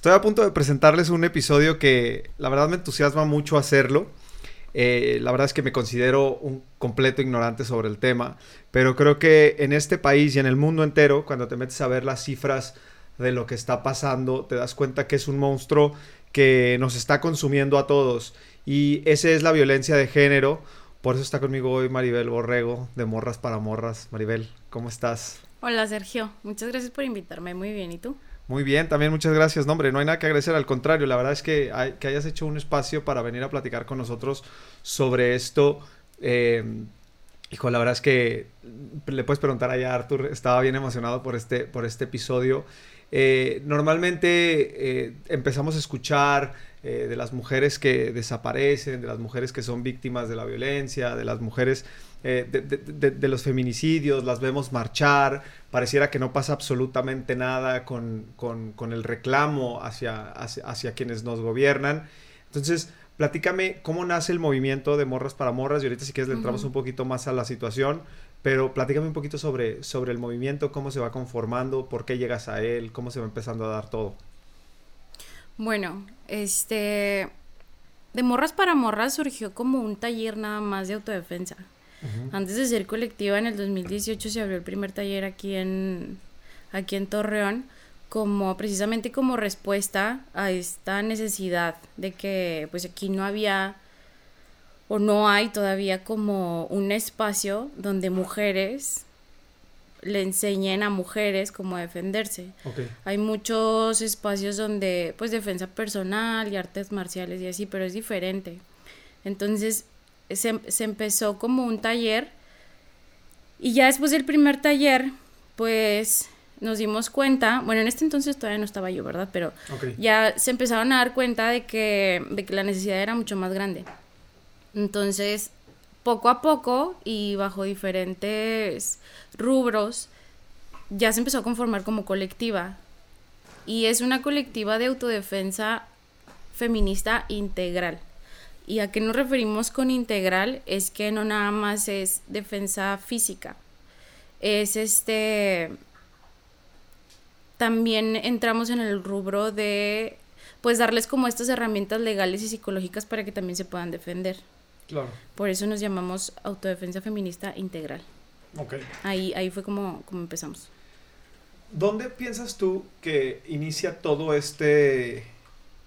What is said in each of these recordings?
Estoy a punto de presentarles un episodio que la verdad me entusiasma mucho hacerlo. Eh, la verdad es que me considero un completo ignorante sobre el tema, pero creo que en este país y en el mundo entero, cuando te metes a ver las cifras de lo que está pasando, te das cuenta que es un monstruo que nos está consumiendo a todos. Y esa es la violencia de género. Por eso está conmigo hoy Maribel Borrego, de Morras para Morras. Maribel, ¿cómo estás? Hola Sergio, muchas gracias por invitarme. Muy bien, ¿y tú? Muy bien, también muchas gracias. No, hombre, no hay nada que agradecer, al contrario, la verdad es que, que hayas hecho un espacio para venir a platicar con nosotros sobre esto. Eh, hijo, la verdad es que le puedes preguntar allá a Arthur, estaba bien emocionado por este, por este episodio. Eh, normalmente eh, empezamos a escuchar de las mujeres que desaparecen, de las mujeres que son víctimas de la violencia, de las mujeres de, de, los feminicidios, las vemos marchar, pareciera que no pasa absolutamente nada con, con, con el reclamo hacia, hacia, quienes nos gobiernan. Entonces, platícame cómo nace el movimiento de Morras para Morras y ahorita si quieres le entramos un poquito más a la situación, pero platícame un poquito sobre, sobre el movimiento, cómo se va conformando, por qué llegas a él, cómo se va empezando a dar todo. Bueno, este... De Morras para Morras surgió como un taller nada más de autodefensa. Antes de ser colectiva, en el 2018 se abrió el primer taller aquí en, aquí en Torreón, como precisamente como respuesta a esta necesidad de que pues aquí no había o no hay todavía como un espacio donde mujeres le enseñen a mujeres cómo defenderse. Hay muchos espacios donde pues defensa personal y artes marciales y así, pero es diferente. Entonces, se, empezó como un taller y ya después del primer taller, pues nos dimos cuenta, bueno, en este entonces todavía no estaba yo, ¿verdad? Pero ya se empezaron a dar cuenta de que, de que la necesidad era mucho más grande. Entonces, poco a poco y bajo diferentes rubros, ya se empezó a conformar como colectiva. Y es una colectiva de autodefensa feminista integral. ¿Y a qué nos referimos con integral? Es que no nada más es defensa física. Es este... También entramos en el rubro de pues darles como estas herramientas legales y psicológicas para que también se puedan defender. Claro. Por eso nos llamamos autodefensa feminista integral. Ok. Ahí, ahí fue como, como empezamos. ¿Dónde piensas tú que inicia todo este,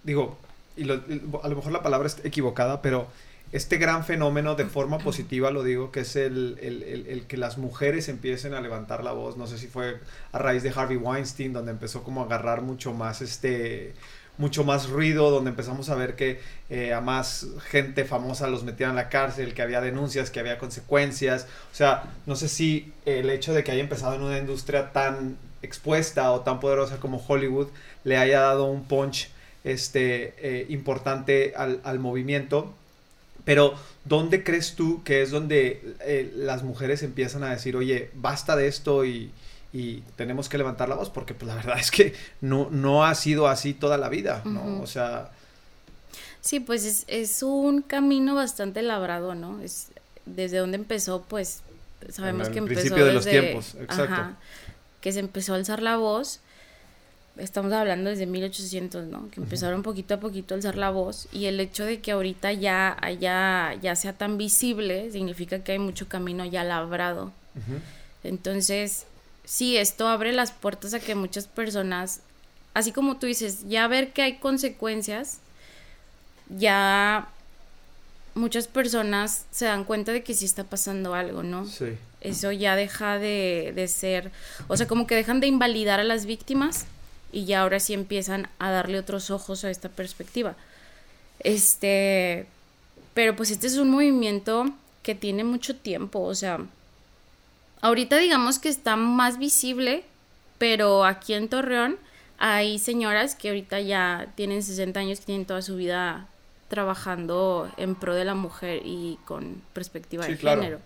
digo, y, a lo mejor la palabra es equivocada, pero este gran fenómeno de forma positiva, lo digo, que es el, el, que las mujeres empiecen a levantar la voz, no sé si fue a raíz de Harvey Weinstein, donde empezó como a agarrar mucho más este mucho más ruido, donde empezamos a ver que eh, a más gente famosa los metían a la cárcel, que había denuncias, que había consecuencias. O sea, no sé si el hecho de que haya empezado en una industria tan expuesta o tan poderosa como Hollywood le haya dado un punch este, eh, importante al, movimiento. Pero, ¿dónde crees tú que es donde eh, las mujeres empiezan a decir, oye, basta de esto y, tenemos que levantar la voz? Porque pues, la verdad es que no, no ha sido así toda la vida, ¿no? O sea... Sí, pues es, es, un camino bastante labrado, ¿no? Es, desde donde empezó, pues sabemos que empezó principio de los tiempos, exacto. que se empezó a alzar la voz estamos hablando desde 1800, ¿no? Que empezaron poquito a poquito a alzar la voz y el hecho de que ahorita ya haya, ya sea tan visible significa que hay mucho camino ya labrado. Entonces, sí, esto abre las puertas a que muchas personas, así como tú dices, ya ver que hay consecuencias, ya muchas personas se dan cuenta de que sí está pasando algo, ¿no? Sí. Eso ya deja de, de ser, o sea, como que dejan de invalidar a las víctimas y ya ahora sí empiezan a darle otros ojos a esta perspectiva. Este, pero pues este es un movimiento que tiene mucho tiempo, o sea, ahorita digamos que está más visible, pero aquí en Torreón hay señoras que ahorita ya tienen 60 años, que tienen toda su vida trabajando en pro de la mujer y con perspectiva de género.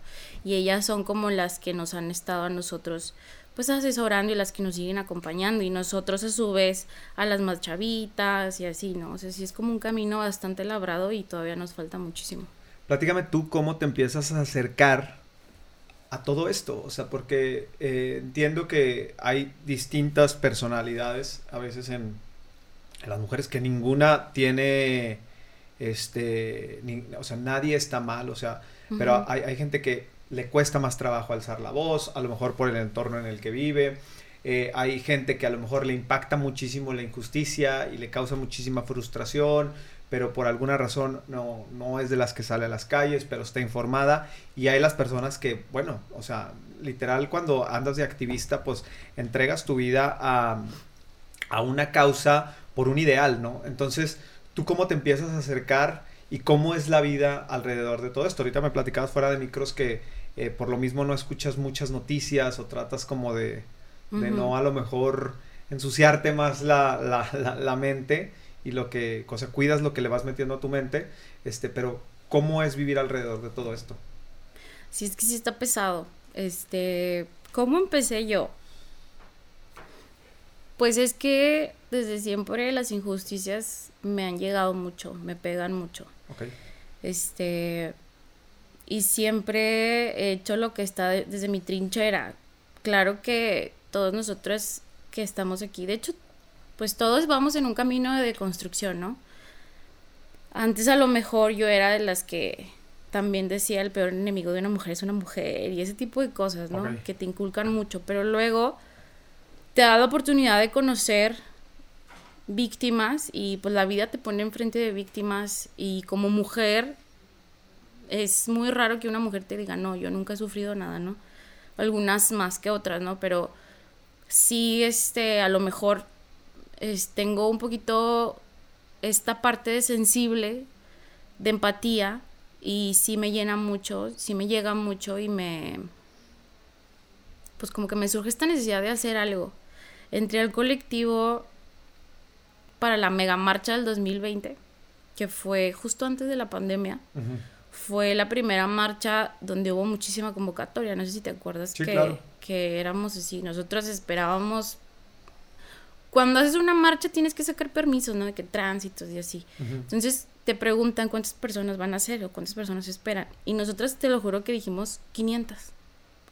Y ellas son como las que nos han estado a nosotros pues asesorando y las que nos siguen acompañando y nosotros a su vez a las más chavitas y así, ¿no? O sea, sí es como un camino bastante labrado y todavía nos falta muchísimo. Platícame tú cómo te empiezas a acercar a todo esto, o sea, porque eh, entiendo que hay distintas personalidades a veces en, las mujeres que ninguna tiene, este, o sea, nadie está mal, o sea, pero hay, hay, gente que le cuesta más trabajo alzar la voz, a lo mejor por el entorno en el que vive. Eh, hay gente que a lo mejor le impacta muchísimo la injusticia y le causa muchísima frustración, pero por alguna razón no, no es de las que sale a las calles, pero está informada. Y hay las personas que, bueno, o sea, literal cuando andas de activista, pues entregas tu vida a, a una causa por un ideal, ¿no? Entonces, ¿tú cómo te empiezas a acercar y cómo es la vida alrededor de todo esto? Ahorita me platicabas fuera de micros que eh, por lo mismo no escuchas muchas noticias o tratas como de, de no a lo mejor ensuciarte más la, la, la, mente y lo que, o sea, cuidas lo que le vas metiendo a tu mente, este, pero ¿cómo es vivir alrededor de todo esto? Sí, es que sí está pesado. Este, ¿cómo empecé yo? Pues es que desde siempre las injusticias me han llegado mucho, me pegan mucho. Okay. Este, y siempre he hecho lo que está desde mi trinchera. Claro que todos nosotros que estamos aquí, de hecho, pues todos vamos en un camino de construcción, ¿no? Antes a lo mejor yo era de las que también decía el peor enemigo de una mujer es una mujer y ese tipo de cosas, ¿no? Que te inculcan mucho, pero luego te da la oportunidad de conocer víctimas y pues la vida te pone enfrente de víctimas y como mujer es muy raro que una mujer te diga, no, yo nunca he sufrido nada, ¿no? Algunas más que otras, ¿no? Pero sí, este, a lo mejor tengo un poquito esta parte de sensible, de empatía, y sí me llena mucho, sí me llega mucho y me... Pues como que me surge esta necesidad de hacer algo. Entré al colectivo para la mega marcha del 2020, que fue justo antes de la pandemia fue la primera marcha donde hubo muchísima convocatoria. No sé si te acuerdas que, que éramos así. Nosotros esperábamos. Cuando haces una marcha tienes que sacar permisos, ¿no? De que tránsitos y así. Entonces te preguntan cuántas personas van a ser o cuántas personas esperan. Y nosotros te lo juro que dijimos 500.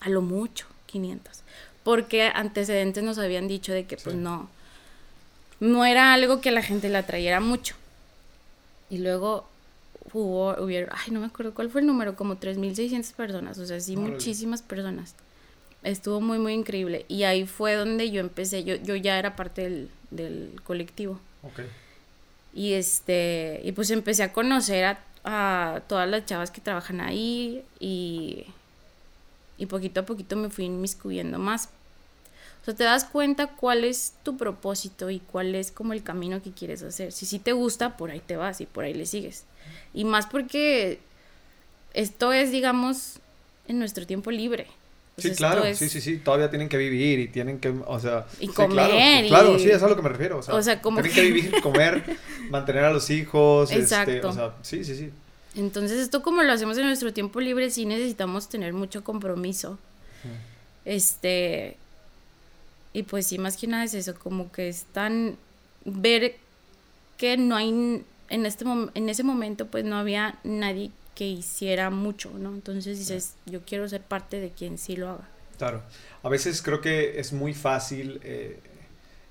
A lo mucho, 500. Porque antecedentes nos habían dicho de que pues no. No era algo que la gente la trayera mucho. Y luego hubo, hubieron, ay, no me acuerdo cuál fue el número, como 3.600 personas, o sea, sí, muchísimas personas. Estuvo muy, muy increíble. Y ahí fue donde yo empecé, yo, yo ya era parte del, del colectivo. Okay. Y este, y pues empecé a conocer a, a todas las chavas que trabajan ahí y, y poquito a poquito me fui inmiscuyendo más. O sea, te das cuenta cuál es tu propósito y cuál es como el camino que quieres hacer. Si sí te gusta, por ahí te vas y por ahí le sigues. Y más porque esto es, digamos, en nuestro tiempo libre. sí, claro, sí, sí, sí, todavía tienen que vivir y tienen que, o sea... Y comer. Claro, sí, es a lo que me refiero. O sea, como tienen que... vivir, comer, mantener a los hijos. Este, Exacto. o sea, sí, sí, sí. Entonces, esto como lo hacemos en nuestro tiempo libre, sí necesitamos tener mucho compromiso. Este... Y pues sí, más que nada es eso, como que están... Ver que no hay en, este en ese momento pues no había nadie que hiciera mucho, ¿no? Entonces dices, yo quiero ser parte de quien sí lo haga. Claro, a veces creo que es muy fácil eh,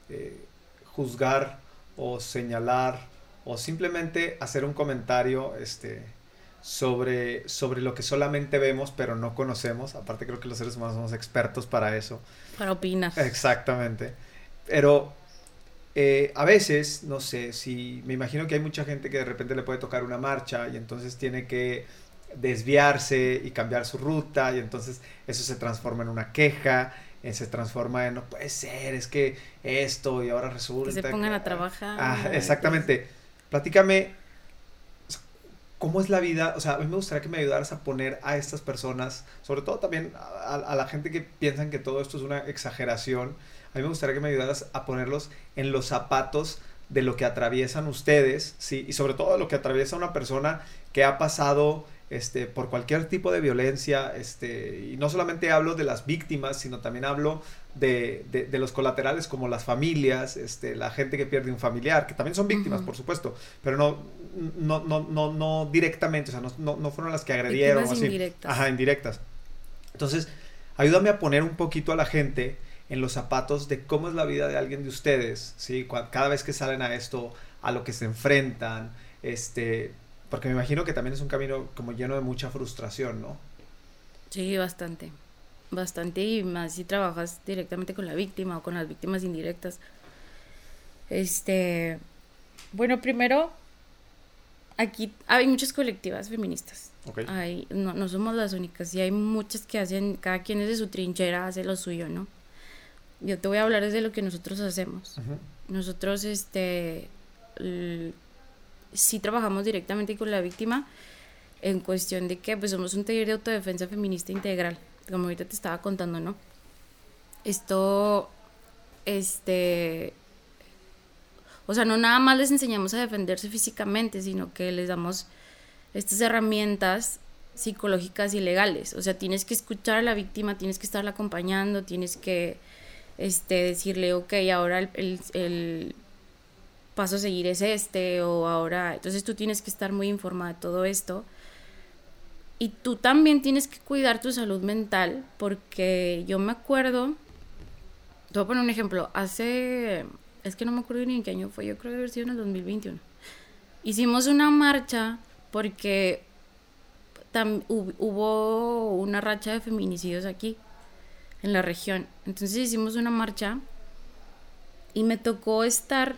eh, juzgar o señalar o simplemente hacer un comentario este, sobre, sobre lo que solamente vemos pero no conocemos. Aparte creo que los seres humanos somos expertos para eso. Para opinar. Exactamente. Pero eh, a veces, no sé, si me imagino que hay mucha gente que de repente le puede tocar una marcha y entonces tiene que desviarse y cambiar su ruta y entonces eso se transforma en una queja, eh, se transforma en no puede ser, es que esto y ahora resulta que se pongan a trabajar. Ah, exactamente. Platícame cómo es la vida, o sea, a mí me gustaría que me ayudaras a poner a estas personas, sobre todo también a, a la gente que piensan que todo esto es una exageración a mí me gustaría que me ayudaras a ponerlos en los zapatos de lo que atraviesan ustedes, ¿sí? Y sobre todo de lo que atraviesa una persona que ha pasado este, por cualquier tipo de violencia, este, y no solamente hablo de las víctimas, sino también hablo de, de, los colaterales como las familias, este, la gente que pierde un familiar, que también son víctimas, por supuesto, pero no, no, no, no, no directamente, o sea, no, no, fueron las que agredieron. Así. Indirectas. Ajá, indirectas. Entonces, ayúdame a poner un poquito a la gente en los zapatos de cómo es la vida de alguien de ustedes, ¿sí? cada vez que salen a esto, a lo que se enfrentan, este, porque me imagino que también es un camino como lleno de mucha frustración, ¿no? Sí, bastante, bastante y más si trabajas directamente con la víctima o con las víctimas indirectas. Este, bueno, primero, aquí hay muchas colectivas feministas. Hay, no, no somos las únicas y hay muchas que hacen, cada quien desde su trinchera hace lo suyo, ¿no? yo te voy a hablar desde lo que nosotros hacemos. Nosotros, este, sí trabajamos directamente con la víctima en cuestión de que, pues, somos un taller de autodefensa feminista integral, como ahorita te estaba contando, ¿no? Esto, este, o sea, no nada más les enseñamos a defenderse físicamente, sino que les damos estas herramientas psicológicas y legales. O sea, tienes que escuchar a la víctima, tienes que estarla acompañando, tienes que este, decirle, ok, ahora el, paso a seguir es este, o ahora, entonces tú tienes que estar muy informada de todo esto. Y tú también tienes que cuidar tu salud mental, porque yo me acuerdo, te voy a poner un ejemplo, hace, es que no me acuerdo ni en qué año fue, yo creo que haber sido en el 2021. Hicimos una marcha porque hubo una racha de feminicidios aquí en la región. Entonces hicimos una marcha y me tocó estar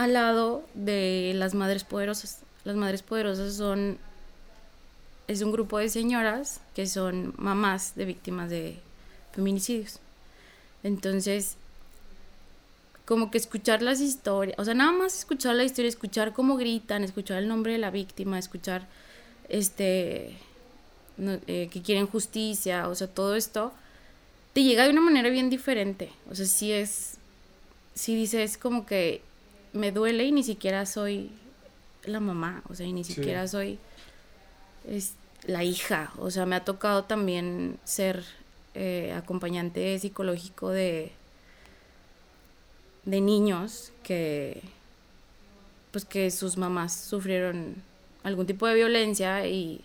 al lado de las Madres Poderosas. Las Madres Poderosas son es un grupo de señoras que son mamás de víctimas de feminicidios. Entonces, como que escuchar las historias, o sea, nada más escuchar la historia, escuchar cómo gritan, escuchar el nombre de la víctima, escuchar este eh, que quieren justicia, o sea, todo esto, te llega de una manera bien diferente. O sea, si es, si dices como que me duele y ni siquiera soy la mamá, o sea, y ni siquiera soy es, la hija. O sea, me ha tocado también ser eh, acompañante psicológico de, de niños que pues que sus mamás sufrieron algún tipo de violencia y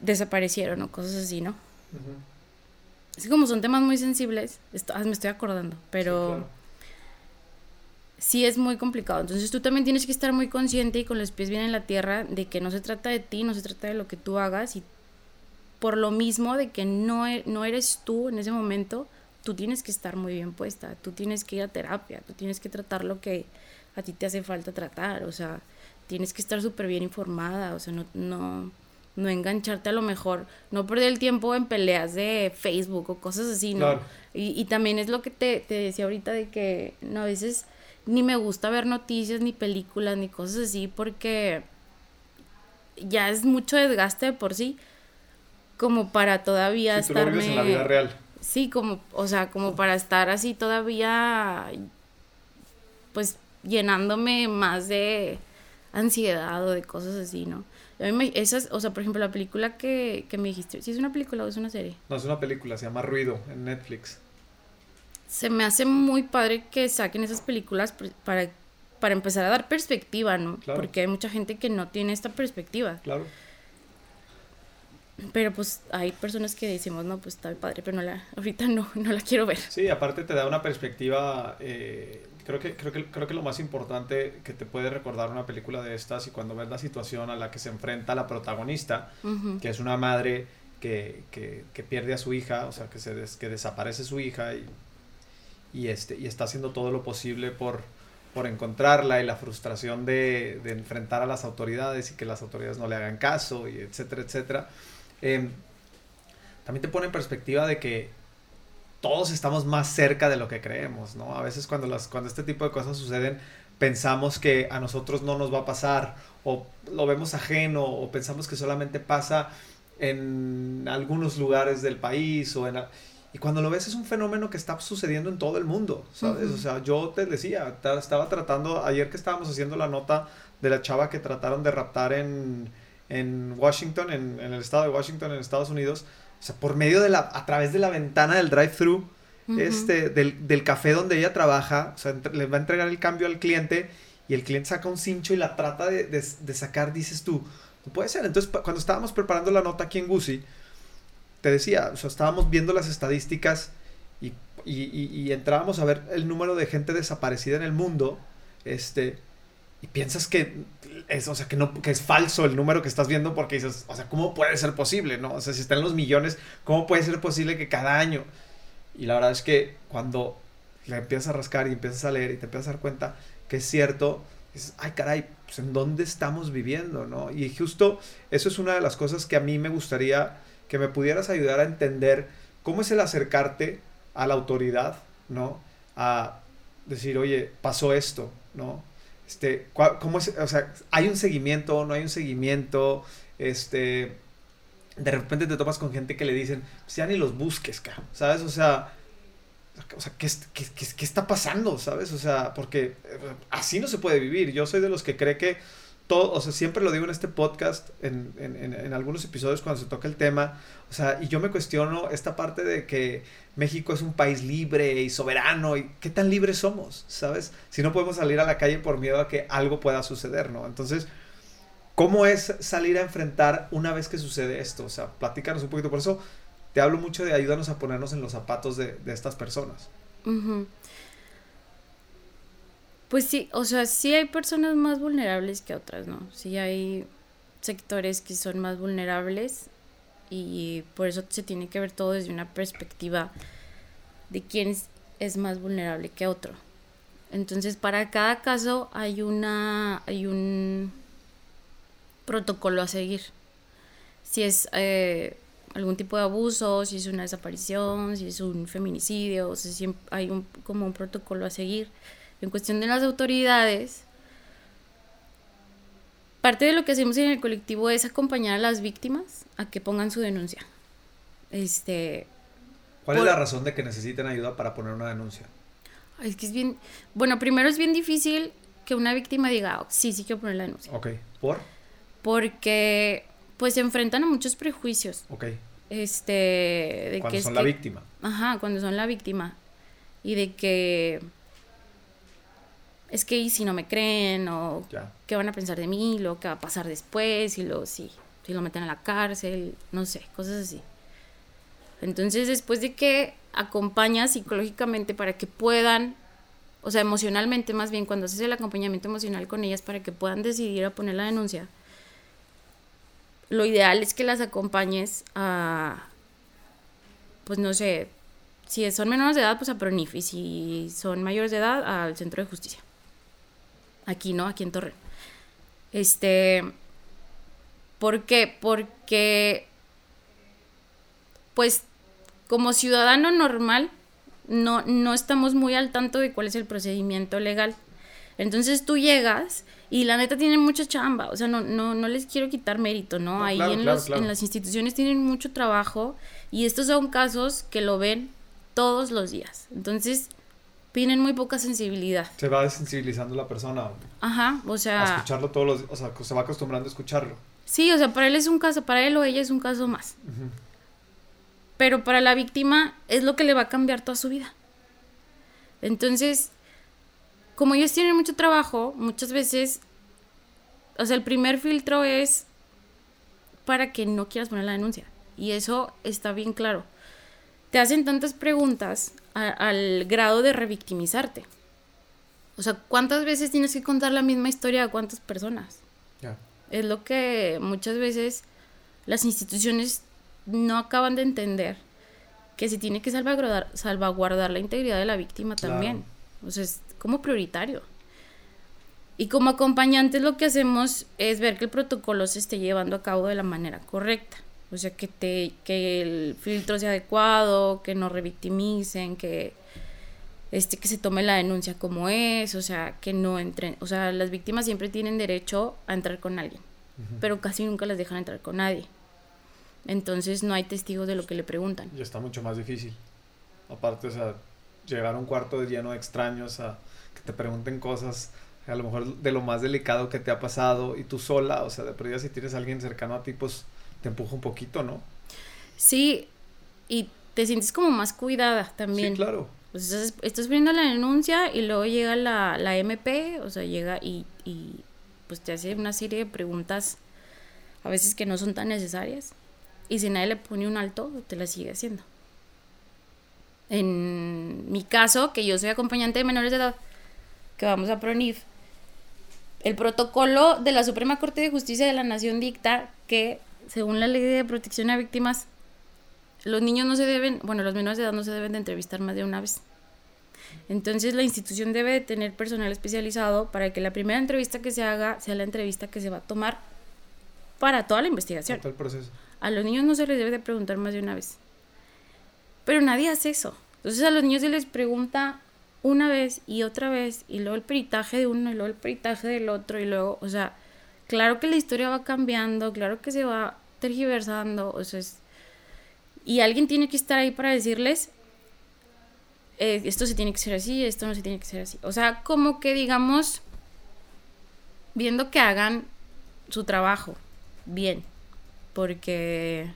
desaparecieron o cosas así, ¿no? Así como son temas muy sensibles, ah, me estoy acordando, pero sí, es muy complicado. Entonces tú también tienes que estar muy consciente y con los pies bien en la tierra de que no se trata de ti, no se trata de lo que tú hagas y por lo mismo de que no, e, no eres tú en ese momento, tú tienes que estar muy bien puesta, tú tienes que ir a terapia, tú tienes que tratar lo que a ti te hace falta tratar, o sea, tienes que estar súper bien informada, o sea, no, no, no engancharte a lo mejor, no perder el tiempo en peleas de Facebook o cosas así, ¿no? Y, también es lo que te, decía ahorita de que no, a veces ni me gusta ver noticias, ni películas, ni cosas así, porque ya es mucho desgaste por sí, como para todavía sí, estarme... en la vida real. Sí, como, o sea, como para estar así todavía, pues llenándome más de ansiedad o de cosas así, ¿no? esas, o sea, por ejemplo, la película que, me dijiste, ¿si es una película o es una serie? No, es una película, se llama Ruido en Netflix. Se me hace muy padre que saquen esas películas para, para empezar a dar perspectiva, ¿no? Porque hay mucha gente que no tiene esta perspectiva. Claro. Pero pues hay personas que decimos, no, pues está padre, pero no la, ahorita no, no la quiero ver. Sí, aparte te da una perspectiva eh, creo que, creo, que, creo que lo más importante que te puede recordar una película de estas y cuando ves la situación a la que se enfrenta la protagonista, que es una madre que, que, que, pierde a su hija, o sea, que, se que desaparece su hija y, y, este, y está haciendo todo lo posible por, por encontrarla y la frustración de, de, enfrentar a las autoridades y que las autoridades no le hagan caso y etcétera, etcétera. Em, también te pone en perspectiva de que todos estamos más cerca de lo que creemos, ¿no? A veces cuando, las, cuando este tipo de cosas suceden, pensamos que a nosotros no nos va a pasar, o lo vemos ajeno, o pensamos que solamente pasa en algunos lugares del país, o en... Y cuando lo ves es un fenómeno que está sucediendo en todo el mundo, ¿sabes? O sea, yo te decía, estaba tratando, ayer que estábamos haciendo la nota de la chava que trataron de raptar en, en Washington, en, en el estado de Washington, en Estados Unidos, o sea, por medio de la, a través de la ventana del drive-thru, este, del, del, café donde ella trabaja, o sea, le va a entregar el cambio al cliente y el cliente saca un cincho y la trata de, de, sacar, dices tú, no puede ser. Entonces, cuando estábamos preparando la nota aquí en Gucci, te decía, o sea, estábamos viendo las estadísticas y, entrábamos a ver el número de gente desaparecida en el mundo, este, y piensas que es, o sea, que no, que es falso el número que estás viendo porque dices, o sea, ¿cómo puede ser posible, no? O sea, si están los millones, ¿cómo puede ser posible que cada año? Y la verdad es que cuando le empiezas a rascar y empiezas a leer y te empiezas a dar cuenta que es cierto, dices, ay caray, pues en dónde estamos viviendo, ¿no? Y justo eso es una de las cosas que a mí me gustaría que me pudieras ayudar a entender cómo es el acercarte a la autoridad, ¿no? A decir, oye, pasó esto, ¿no? Este, ¿cómo es? O sea, ¿hay un seguimiento? ¿No hay un seguimiento? Este, de repente te topas con gente que le dicen, pues ya ni los busques, ¿sabes? O sea, o sea ¿qué, qué, está pasando? ¿Sabes? O sea, porque eh, así no se puede vivir. Yo soy de los que cree que todo, o sea, siempre lo digo en este podcast, en, en, en, algunos episodios cuando se toca el tema, o sea, y yo me cuestiono esta parte de que México es un país libre y soberano, y qué tan libres somos, ¿sabes? Si no podemos salir a la calle por miedo a que algo pueda suceder, ¿no? Entonces, ¿cómo es salir a enfrentar una vez que sucede esto? O sea, platícanos un poquito, por eso te hablo mucho de ayúdanos a ponernos en los zapatos de, de estas personas. Pues sí, o sea, sí hay personas más vulnerables que otras, ¿no? Sí hay sectores que son más vulnerables y por eso se tiene que ver todo desde una perspectiva de quién es, más vulnerable que otro. Entonces, para cada caso hay una hay un protocolo a seguir. Si es eh, algún tipo de abuso, si es una desaparición, si es un feminicidio, o hay un, como un protocolo a seguir en cuestión de las autoridades, parte de lo que hacemos en el colectivo es acompañar a las víctimas a que pongan su denuncia. Este, ¿Cuál es la razón de que necesiten ayuda para poner una denuncia? Es que es bien, bueno, primero es bien difícil que una víctima diga, oh, sí, sí quiero poner la denuncia. Ok, ¿por? Porque pues se enfrentan a muchos prejuicios. Ok. Este, de cuando son la víctima. Ajá, cuando son la víctima. Y de que es que y si no me creen o qué van a pensar de mí, lo que va a pasar después y lo si, si lo meten a la cárcel, no sé, cosas así. Entonces, después de que acompañas psicológicamente para que puedan, o sea, emocionalmente más bien, cuando haces el acompañamiento emocional con ellas para que puedan decidir a poner la denuncia, lo ideal es que las acompañes a, pues no sé, si son menores de edad, pues a Pronif, y si son mayores de edad, al centro de justicia aquí, ¿no? Aquí en Torre. Este, ¿por qué? Porque, pues, como ciudadano normal, no, no estamos muy al tanto de cuál es el procedimiento legal. Entonces tú llegas y la neta tienen mucha chamba, o sea, no, no, no les quiero quitar mérito, ¿no? Ahí en, los, en las instituciones tienen mucho trabajo y estos son casos que lo ven todos los días. Entonces, tienen muy poca sensibilidad. Se va desensibilizando la persona. Ajá, o sea... A escucharlo todos los... O sea, se va acostumbrando a escucharlo. Sí, o sea, para él es un caso, para él o ella es un caso más. Pero para la víctima es lo que le va a cambiar toda su vida. Entonces, como ellos tienen mucho trabajo, muchas veces, o sea, el primer filtro es para que no quieras poner la denuncia. Y eso está bien claro. Te hacen tantas preguntas al grado de revictimizarte. O sea, ¿cuántas veces tienes que contar la misma historia a cuántas personas? Es lo que muchas veces las instituciones no acaban de entender, que se tiene que salvaguardar, salvaguardar la integridad de la víctima también. O sea, es como prioritario. Y como acompañantes lo que hacemos es ver que el protocolo se esté llevando a cabo de la manera correcta. O sea, que, te, que el filtro sea adecuado, que no revictimicen, que, este, que se tome la denuncia como es, o sea, que no entren. O sea, las víctimas siempre tienen derecho a entrar con alguien, pero casi nunca las dejan entrar con nadie. Entonces no hay testigos de lo que le preguntan. Y está mucho más difícil. Aparte, o sea, llegar a un cuarto lleno de extraños a que te pregunten cosas a lo mejor de lo más delicado que te ha pasado y tú sola, o sea, de perdida si tienes a alguien cercano a ti, pues te empuja un poquito, ¿no? Sí, y te sientes como más cuidada también. Sí, claro. Pues estás, estás viendo la denuncia y luego llega la, la MP, o sea, llega y, y pues te hace una serie de preguntas a veces que no son tan necesarias. y si nadie le pone un alto, te la sigue haciendo. En mi caso, que yo soy acompañante de menores de edad, que vamos a PRONIF, el protocolo de la Suprema Corte de Justicia de la Nación dicta que, según la ley de protección a víctimas, los niños no se deben, bueno, los menores de edad no se deben de entrevistar más de una vez. Entonces la institución debe de tener personal especializado para que la primera entrevista que se haga sea la entrevista que se va a tomar para toda la investigación. Todo el proceso. A los niños no se les debe de preguntar más de una vez. Pero nadie hace eso. Entonces a los niños se les pregunta una vez y otra vez y luego el peritaje de uno y luego el peritaje del otro y luego, o sea, claro que la historia va cambiando, claro que se va tergiversando, o sea, y alguien tiene que estar ahí para decirles, eh, esto se tiene que ser así, esto no se tiene que ser así. O sea, como que digamos, viendo que hagan su trabajo bien, porque,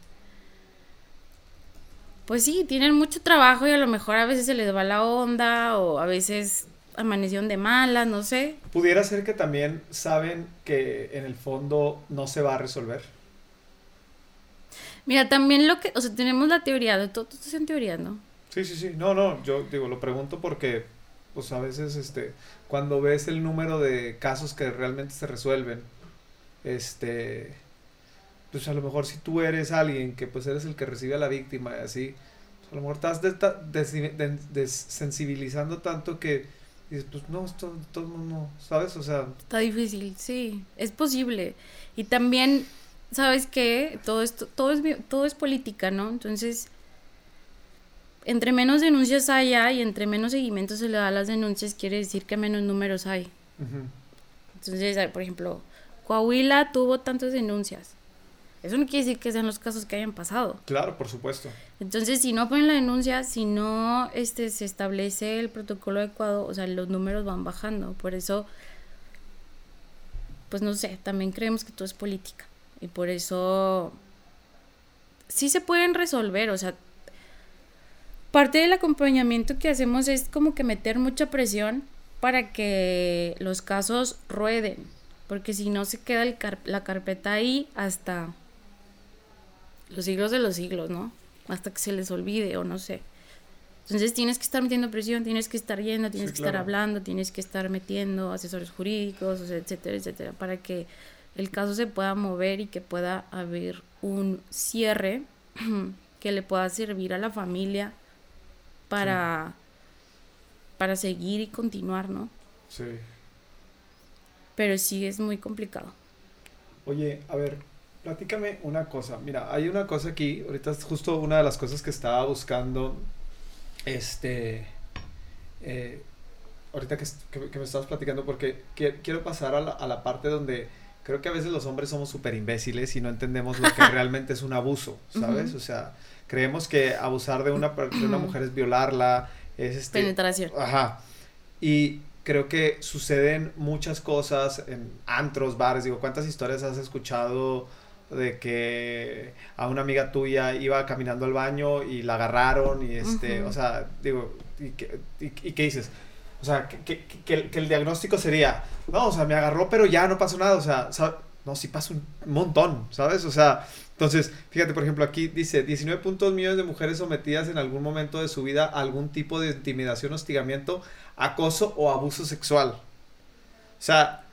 pues sí, tienen mucho trabajo y a lo mejor a veces se les va la onda o a veces amanecieron de malas, no sé. Pudiera ser que también saben que en el fondo no se va a resolver. Mira, también lo que, o sea, tenemos la teoría, de todo, esto en teoría, ¿no? Sí, sí, sí. No, no, yo digo, lo pregunto porque, pues a veces, este, cuando ves el número de casos que realmente se resuelven, este, pues a lo mejor si tú eres alguien que pues eres el que recibe a la víctima y así, pues, a lo mejor estás desensibilizando tanto que dices, pues no, todo, todo no, ¿sabes? O sea... Está difícil, sí, es posible. Y también ¿sabes qué? Todo esto, todo es, todo es política, ¿no? Entonces, entre menos denuncias haya y entre menos seguimiento se le da a las denuncias, quiere decir que menos números hay. Entonces, por ejemplo, Coahuila tuvo tantas denuncias. Eso no quiere decir que sean los casos que hayan pasado. Claro, por supuesto. Entonces, si no ponen la denuncia, si no este, se establece el protocolo adecuado, o sea, los números van bajando. Por eso, pues no sé, también creemos que todo es política. Y por eso sí se pueden resolver, o sea, parte del acompañamiento que hacemos es como que meter mucha presión para que los casos rueden, porque si no se queda la carpeta ahí hasta los siglos de los siglos, ¿no? Hasta que se les olvide o no sé. Entonces tienes que estar metiendo presión, tienes que estar yendo, tienes que estar hablando, tienes que estar metiendo asesores jurídicos, etcétera, etcétera, para que el caso se pueda mover y que pueda haber un cierre que le pueda servir a la familia para, para seguir y continuar, ¿no? Sí. Pero sí es muy complicado. Oye, a ver, platícame una cosa. Mira, hay una cosa aquí, ahorita es justo una de las cosas que estaba buscando, este, eh, ahorita que, me estabas platicando, porque quiero pasar a la, a la parte donde creo que a veces los hombres somos súper imbéciles y no entendemos lo que realmente es un abuso, ¿sabes? O sea, creemos que abusar de una, de una mujer es violarla, es este... Penetración. Ajá. Y creo que suceden muchas cosas en antros, bares, digo, ¿cuántas historias has escuchado de que a una amiga tuya iba caminando al baño y la agarraron y este, o sea, digo, ¿y qué dices? O sea, que, que, que, el diagnóstico sería, no, o sea, me agarró, pero ya no pasó nada. O sea, no, sí pasa un montón, ¿sabes? O sea, entonces, fíjate, por ejemplo, aquí dice 19 puntos millones de mujeres sometidas en algún momento de su vida a algún tipo de intimidación, hostigamiento, acoso o abuso sexual. O sea,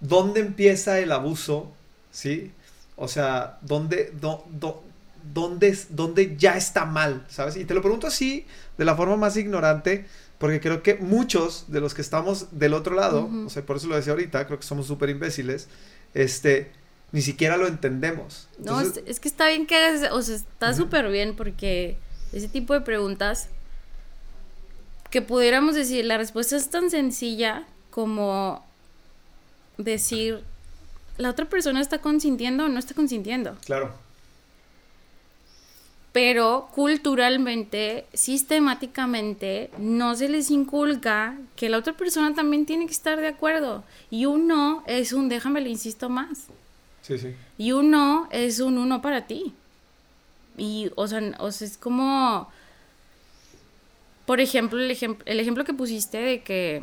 ¿dónde empieza el abuso? ¿Sí? O sea, ¿dónde, dónde, dónde ya está mal? ¿Sabes? Y te lo pregunto así, de la forma más ignorante porque creo que muchos de los que estamos del otro lado, o sea, por eso lo decía ahorita, creo que somos súper imbéciles, este, ni siquiera lo entendemos. no, es, que está bien que hagas, o sea, está súper bien porque ese tipo de preguntas que pudiéramos decir, la respuesta es tan sencilla como decir, ¿la otra persona está consintiendo o no está consintiendo? Claro pero culturalmente, sistemáticamente, no se les inculca que la otra persona también tiene que estar de acuerdo. Y un no es un déjame le insisto más. Sí, sí. Y un no es un uno para ti. Y, o sea, o sea es como, por ejemplo el, ejemplo, el ejemplo que pusiste de que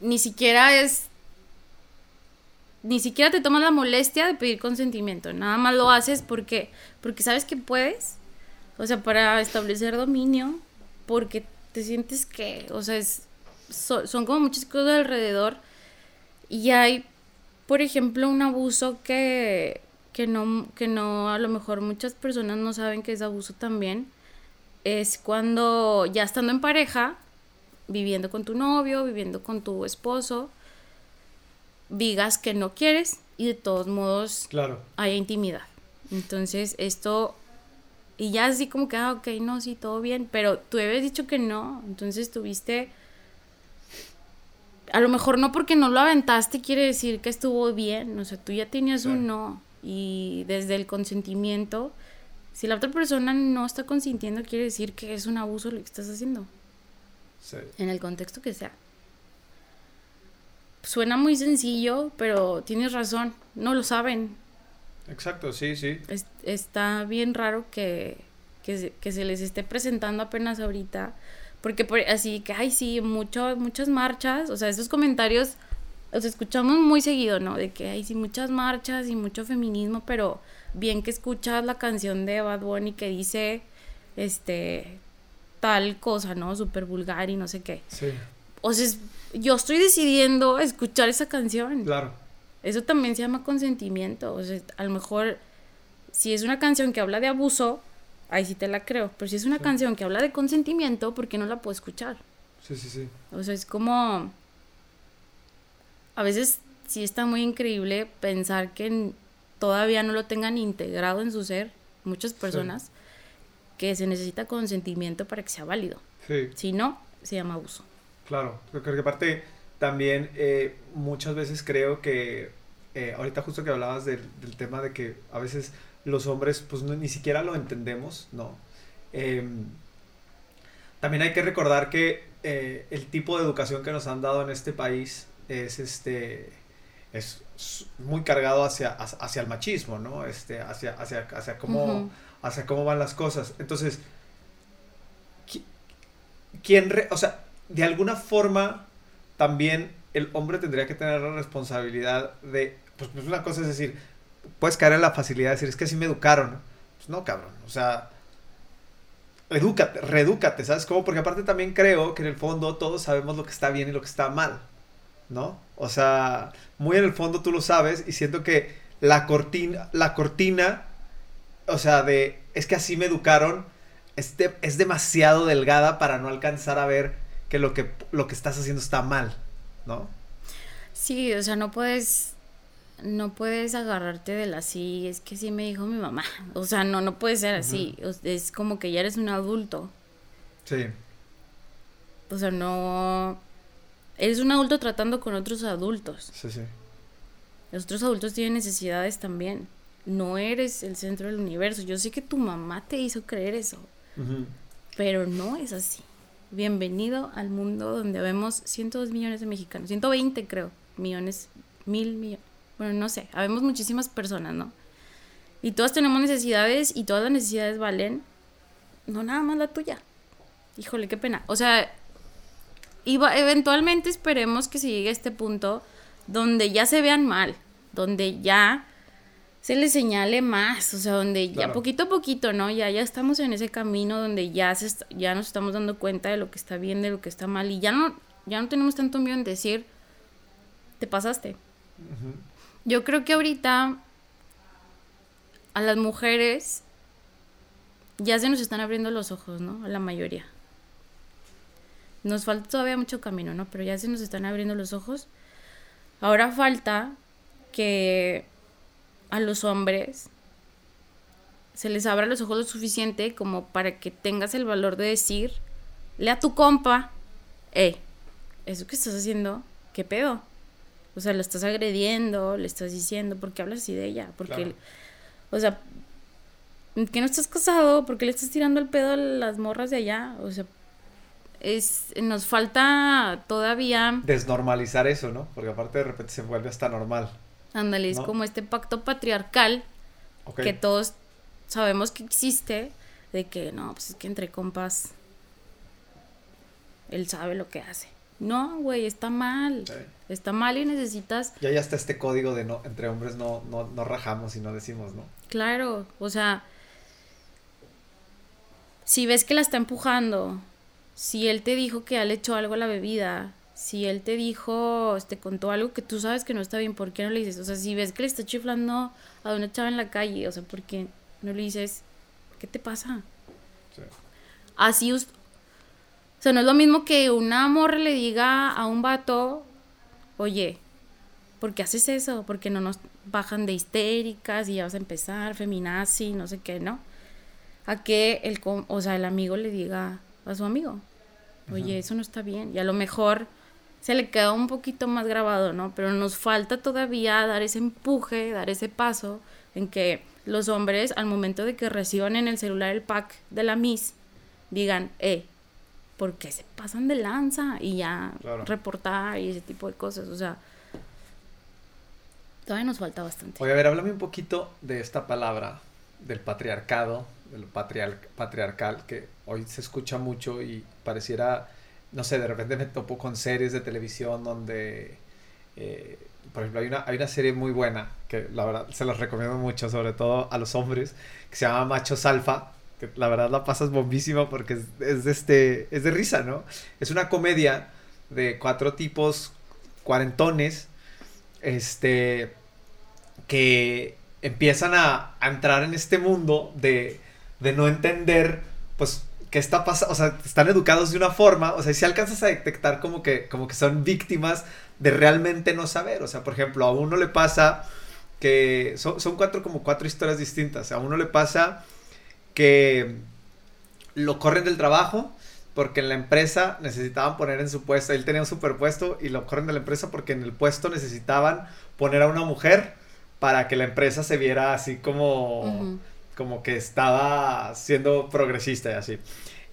ni siquiera es ni siquiera te tomas la molestia de pedir consentimiento, nada más lo haces porque, porque sabes que puedes, o sea, para establecer dominio, porque te sientes que, o sea, es, son como muchas cosas alrededor y hay, por ejemplo, un abuso que, que no, que no, a lo mejor muchas personas no saben que es abuso también, es cuando ya estando en pareja, viviendo con tu novio, viviendo con tu esposo, digas que no quieres y de todos modos claro. haya intimidad. Entonces, esto, y ya así como que, ah, ok, no, sí, todo bien, pero tú habías dicho que no, entonces tuviste, a lo mejor no porque no lo aventaste quiere decir que estuvo bien, o sea, tú ya tenías un no, y desde el consentimiento, si la otra persona no está consintiendo, quiere decir que es un abuso lo que estás haciendo. Sí. En el contexto que sea suena muy sencillo, pero tienes razón, no lo saben. Exacto, sí, sí. está bien raro que, que, que, se les esté presentando apenas ahorita, porque por, así que, ay, sí, mucho, muchas marchas, o sea, esos comentarios los escuchamos muy seguido, ¿no? De que, ay, sí, muchas marchas y mucho feminismo, pero bien que escuchas la canción de Bad Bunny que dice, este, tal cosa, ¿no? Súper vulgar y no sé qué. Sí. O sea, yo estoy decidiendo escuchar esa canción. Claro. Eso también se llama consentimiento. O sea, a lo mejor, si es una canción que habla de abuso, ahí sí te la creo. Pero si es una canción que habla de consentimiento, ¿por qué no la puedo escuchar? Sí, sí, sí. O sea, es como. A veces sí está muy increíble pensar que todavía no lo tengan integrado en su ser muchas personas, que se necesita consentimiento para que sea válido. Sí. Si no, se llama abuso. Claro, creo que aparte también eh, muchas veces creo que eh, ahorita justo que hablabas del, tema de que a veces los hombres pues ni siquiera lo entendemos, ¿no? Em, también hay que recordar que eh, el tipo de educación que nos han dado en este país es este es muy cargado hacia, hacia el machismo, ¿no? Este, hacia, hacia, hacia cómo, hacia cómo van las cosas. Entonces, ¿quién, o sea, de alguna forma también el hombre tendría que tener la responsabilidad de, pues, pues, una cosa es decir, puedes caer en la facilidad de decir, es que así me educaron. Pues no, cabrón, o sea, edúcate, reedúcate, ¿sabes? Porque aparte también creo que en el fondo todos sabemos lo que está bien y lo que está mal, ¿no? O sea, muy en el fondo tú lo sabes y siento que la cortina, la cortina, o sea, de, es que así me educaron, es, es demasiado delgada para no alcanzar a ver que lo que, lo que estás haciendo está mal, ¿no? Sí, o sea, no puedes, no puedes agarrarte de la sí, es que sí me dijo mi mamá. O sea, no, no puede ser así. Es como que ya eres un adulto. Sí. O sea, no. Eres un adulto tratando con otros adultos. Sí, sí. Los otros adultos tienen necesidades también. No eres el centro del universo. Yo sé que tu mamá te hizo creer eso. Pero no es así. Bienvenido al mundo donde vemos 102 millones de mexicanos, 120 creo, millones, mil millones, bueno, no sé, habemos muchísimas personas, ¿no? Y todas tenemos necesidades y todas las necesidades valen, no nada más la tuya. Híjole, qué pena. O sea, eventualmente esperemos que se llegue a este punto donde ya se vean mal, donde ya se le señale más, o sea, donde ya poquito a poquito, ¿no? Ya, ya estamos en ese camino donde ya, se ya nos estamos dando cuenta de lo que está bien, de lo que está mal, y ya no, ya no tenemos tanto miedo en decir, te pasaste. Yo creo que ahorita a las mujeres ya se nos están abriendo los ojos, ¿no? A la mayoría. Nos falta todavía mucho camino, ¿no? Pero ya se nos están abriendo los ojos. Ahora falta que a los hombres se les abra los ojos lo suficiente como para que tengas el valor de decir, le a tu compa, eh, eso que estás haciendo, ¿qué pedo? O sea, lo estás agrediendo, le estás diciendo, ¿por qué hablas así de ella? Porque, o sea, que no estás casado, ¿por qué le estás tirando el pedo a las morras de allá? O sea, es, nos falta todavía... Desnormalizar eso, ¿no? Porque aparte de repente se vuelve hasta normal. Ándale, es como este pacto patriarcal que todos sabemos que existe, de que no, pues es que entre compas él sabe lo que hace. No, güey, está mal. Está mal y necesitas... Ya ya está este código de no, entre hombres no, no, no rajamos y no decimos, ¿no? Claro, o sea, si ves que la está empujando, si él te dijo que ya le echó algo a la bebida, si él te dijo, te contó algo que tú sabes que no está bien, ¿por qué no le dices? O sea, si ves que le está chiflando a una chava en la calle, o sea, ¿por qué no le dices, ¿qué te pasa? Sí. Así, o sea, no es lo mismo que una morra le diga a un vato, oye, ¿por qué haces eso? Porque no nos bajan de histéricas y ya vas a empezar, feminazi, no sé qué, ¿no? A que el, o sea, el amigo le diga a su amigo, oye, eso no está bien. Y a lo mejor se le queda un poquito más grabado, ¿no? Pero nos falta todavía dar ese empuje, dar ese paso en que los hombres, al momento de que reciban en el celular el pack de la Miss, digan, eh, ¿por qué se pasan de lanza? Y ya reportar y ese tipo de cosas, o sea, todavía nos falta bastante. Oye, a ver, háblame un poquito de esta palabra, del patriarcado, del patriar patriarcal, que hoy se escucha mucho y pareciera, no sé, de repente me topo con series de televisión donde... Eh, por ejemplo, hay una, hay una serie muy buena que la verdad se las recomiendo mucho, sobre todo a los hombres, que se llama Machos Alfa, que la verdad la pasas bombísima porque es, es, de este, es de risa, ¿no? Es una comedia de cuatro tipos cuarentones, este, que empiezan a, a entrar en este mundo de, de no entender, pues, qué está pasando, o sea, están educados de una forma, o sea, si alcanzas a detectar como que, como que son víctimas de realmente no saber, o sea, por ejemplo, a uno le pasa que son cuatro como cuatro historias distintas, a uno le pasa que lo corren del trabajo porque en la empresa necesitaban poner en su puesto, él tenía un superpuesto y lo corren de la empresa porque en el puesto necesitaban poner a una mujer para que la empresa se viera así como, como que estaba siendo progresista y así.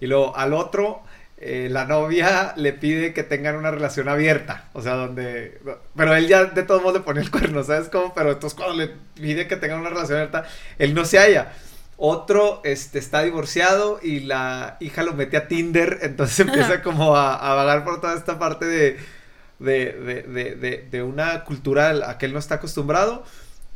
Y luego al otro, eh, la novia le pide que tengan una relación abierta, o sea, donde... Pero él ya de todos modos le pone el cuerno, ¿sabes cómo? Pero entonces cuando le pide que tengan una relación abierta, él no se halla. Otro este, está divorciado y la hija lo mete a Tinder, entonces empieza como a, a, vagar por toda esta parte de, de, de, de, una cultura a que él no está acostumbrado.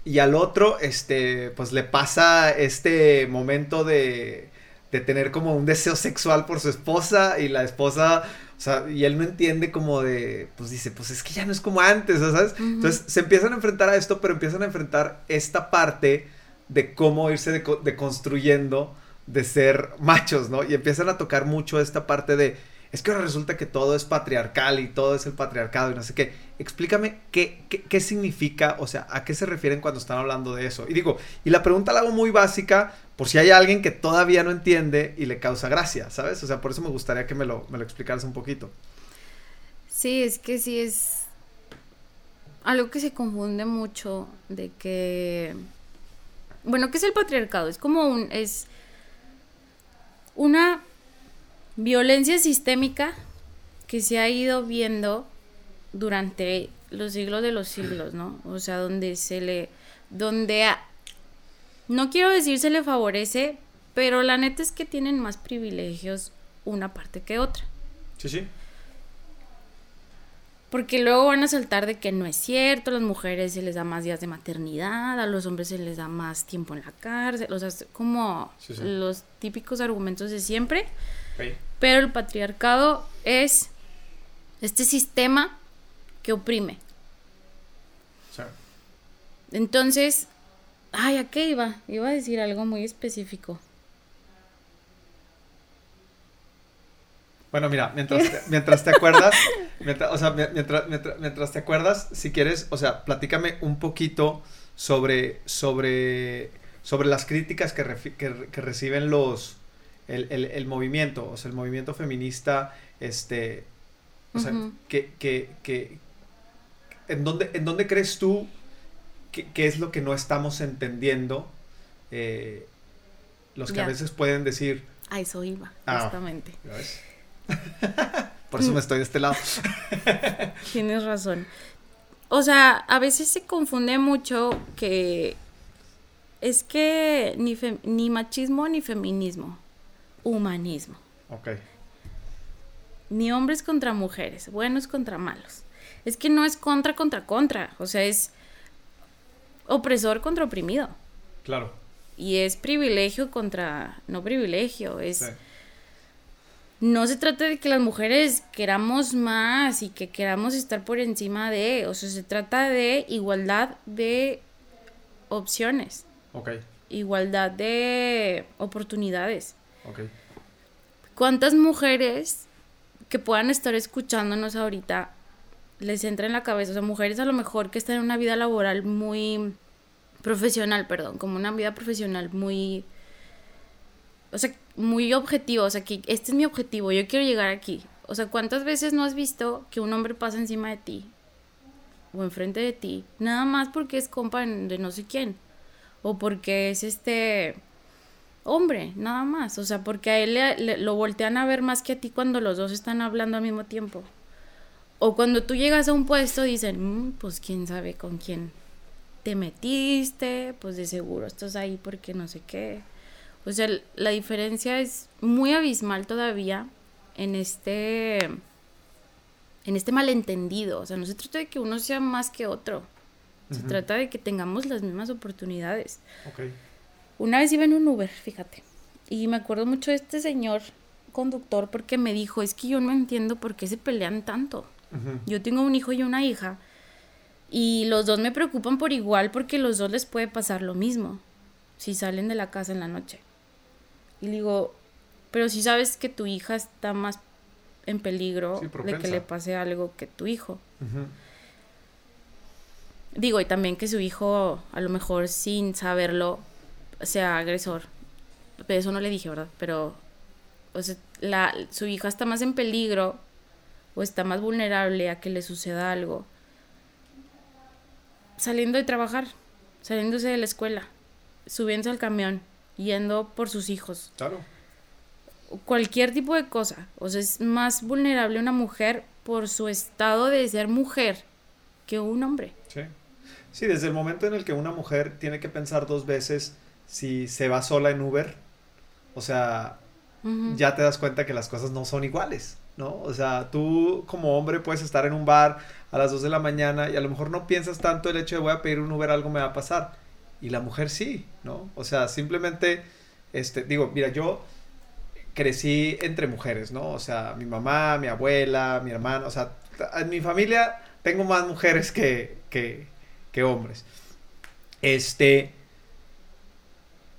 Y al otro, este, pues le pasa este momento de, de tener como un deseo sexual por su esposa y la esposa, o sea, y él no entiende como de, pues dice, pues es que ya no es como antes, ¿sabes? Entonces se empiezan a enfrentar a esto, pero empiezan a enfrentar esta parte de cómo irse deconstruyendo de ser machos, ¿no? Y empiezan a tocar mucho esta parte de, es que ahora resulta que todo es patriarcal y todo es el patriarcado y no sé qué. Explícame qué, qué, significa, o sea, a qué se refieren cuando están hablando de eso. Y digo, y la pregunta la hago muy básica por si hay alguien que todavía no entiende y le causa gracia, ¿sabes? O sea, por eso me gustaría que me lo, me lo explicaras un poquito. Sí, es que sí es algo que se confunde mucho de que bueno, ¿qué es el patriarcado? Es como un, es una violencia sistémica que se ha ido viendo durante los siglos de los siglos, ¿no? O sea, donde se le, donde, no quiero decir se le favorece, pero la neta es que tienen más privilegios una parte que otra. Sí, sí. Porque luego van a saltar de que no es cierto, a las mujeres se les da más días de maternidad, a los hombres se les da más tiempo en la cárcel, o sea, como los típicos argumentos de siempre. Pero el patriarcado es este sistema que oprime. Entonces, ay, ¿a qué iba? Iba a decir algo muy específico. Bueno, mira, mientras te, mientras te acuerdas, mientras, o sea, mientras, mientras, te acuerdas, si quieres, o sea, platícame un poquito sobre, sobre, sobre las críticas que, que, reciben los, el, el, el, movimiento, o sea, el movimiento feminista, este, o sea, que, que, que, ¿en dónde, en dónde crees tú que, es lo que no estamos entendiendo? Eh, los que a veces pueden decir... A eso iba, ah, justamente. Por eso me estoy de este lado. Tienes razón. O sea, a veces se confunde mucho que es que ni, ni machismo ni feminismo, humanismo. Ok. ni hombres contra mujeres, buenos contra malos. Es que no es contra contra contra, o sea, es opresor contra oprimido. Claro. Y es privilegio contra no privilegio, es... No se trata de que las mujeres queramos más y que queramos estar por encima de, o sea, se trata de igualdad de opciones. Ok. Igualdad de oportunidades. Ok. ¿Cuántas mujeres que puedan estar escuchándonos ahorita les entra en la cabeza? O sea, mujeres a lo mejor que están en una vida laboral muy profesional, perdón, como una vida profesional muy, o sea, muy objetivo, o sea, que este es mi objetivo, yo quiero llegar aquí. O sea, ¿cuántas veces no has visto que un hombre pasa encima de ti o enfrente de ti, nada más porque es compa de no sé quién o porque es este hombre, nada más, o sea, porque a él le, lo voltean a ver más que a ti cuando los dos están hablando al mismo tiempo. O cuando tú llegas a un puesto dicen, mm, pues quién sabe con quién te metiste, pues de seguro estás ahí porque no sé qué. O sea, la diferencia es muy abismal todavía en este en este malentendido. O sea, no se trata de que uno sea más que otro. Se trata de que tengamos las mismas oportunidades. Okay. Una vez iba en un Uber, fíjate. Y me acuerdo mucho de este señor conductor porque me dijo, es que yo no entiendo por qué se pelean tanto. Yo tengo un hijo y una hija. Y los dos me preocupan por igual porque los dos les puede pasar lo mismo si salen de la casa en la noche. Y digo, pero si sabes que tu hija está más en peligro de que le pase algo que tu hijo. Digo, y también que su hijo, a lo mejor sin saberlo, sea agresor. Pero eso no le dije, ¿verdad? Pero, o sea, la, su hija está más en peligro o está más vulnerable a que le suceda algo saliendo de trabajar, saliéndose de la escuela, subiéndose al camión, yendo por sus hijos. Claro. Cualquier tipo de cosa. O sea, es más vulnerable una mujer por su estado de ser mujer que un hombre. Sí. Sí, desde el momento en el que una mujer tiene que pensar dos veces si se va sola en Uber, o sea, ya te das cuenta que las cosas no son iguales, ¿no? O sea, tú como hombre puedes estar en un bar a las 2 de la mañana y a lo mejor no piensas tanto el hecho de voy a pedir un Uber, algo me va a pasar. Y la mujer sí, ¿no? O sea, simplemente, este, digo, mira, yo crecí entre mujeres, ¿no? O sea, mi mamá, mi abuela, mi hermano, o sea, en mi familia tengo más mujeres que, que, que hombres. Este,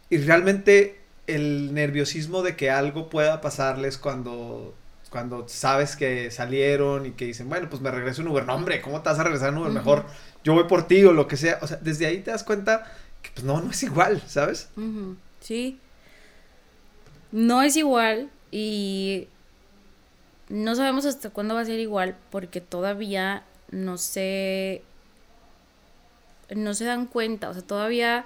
y realmente el nerviosismo de que algo pueda pasarles cuando cuando sabes que salieron y que dicen, bueno, pues me regreso en Uber. No, hombre, ¿cómo te vas a regresar en Uber? Mejor yo voy por ti o lo que sea. O sea, desde ahí te das cuenta que pues no, no es igual, ¿sabes? Sí. No es igual y no sabemos hasta cuándo va a ser igual porque todavía no se no se dan cuenta, o sea, todavía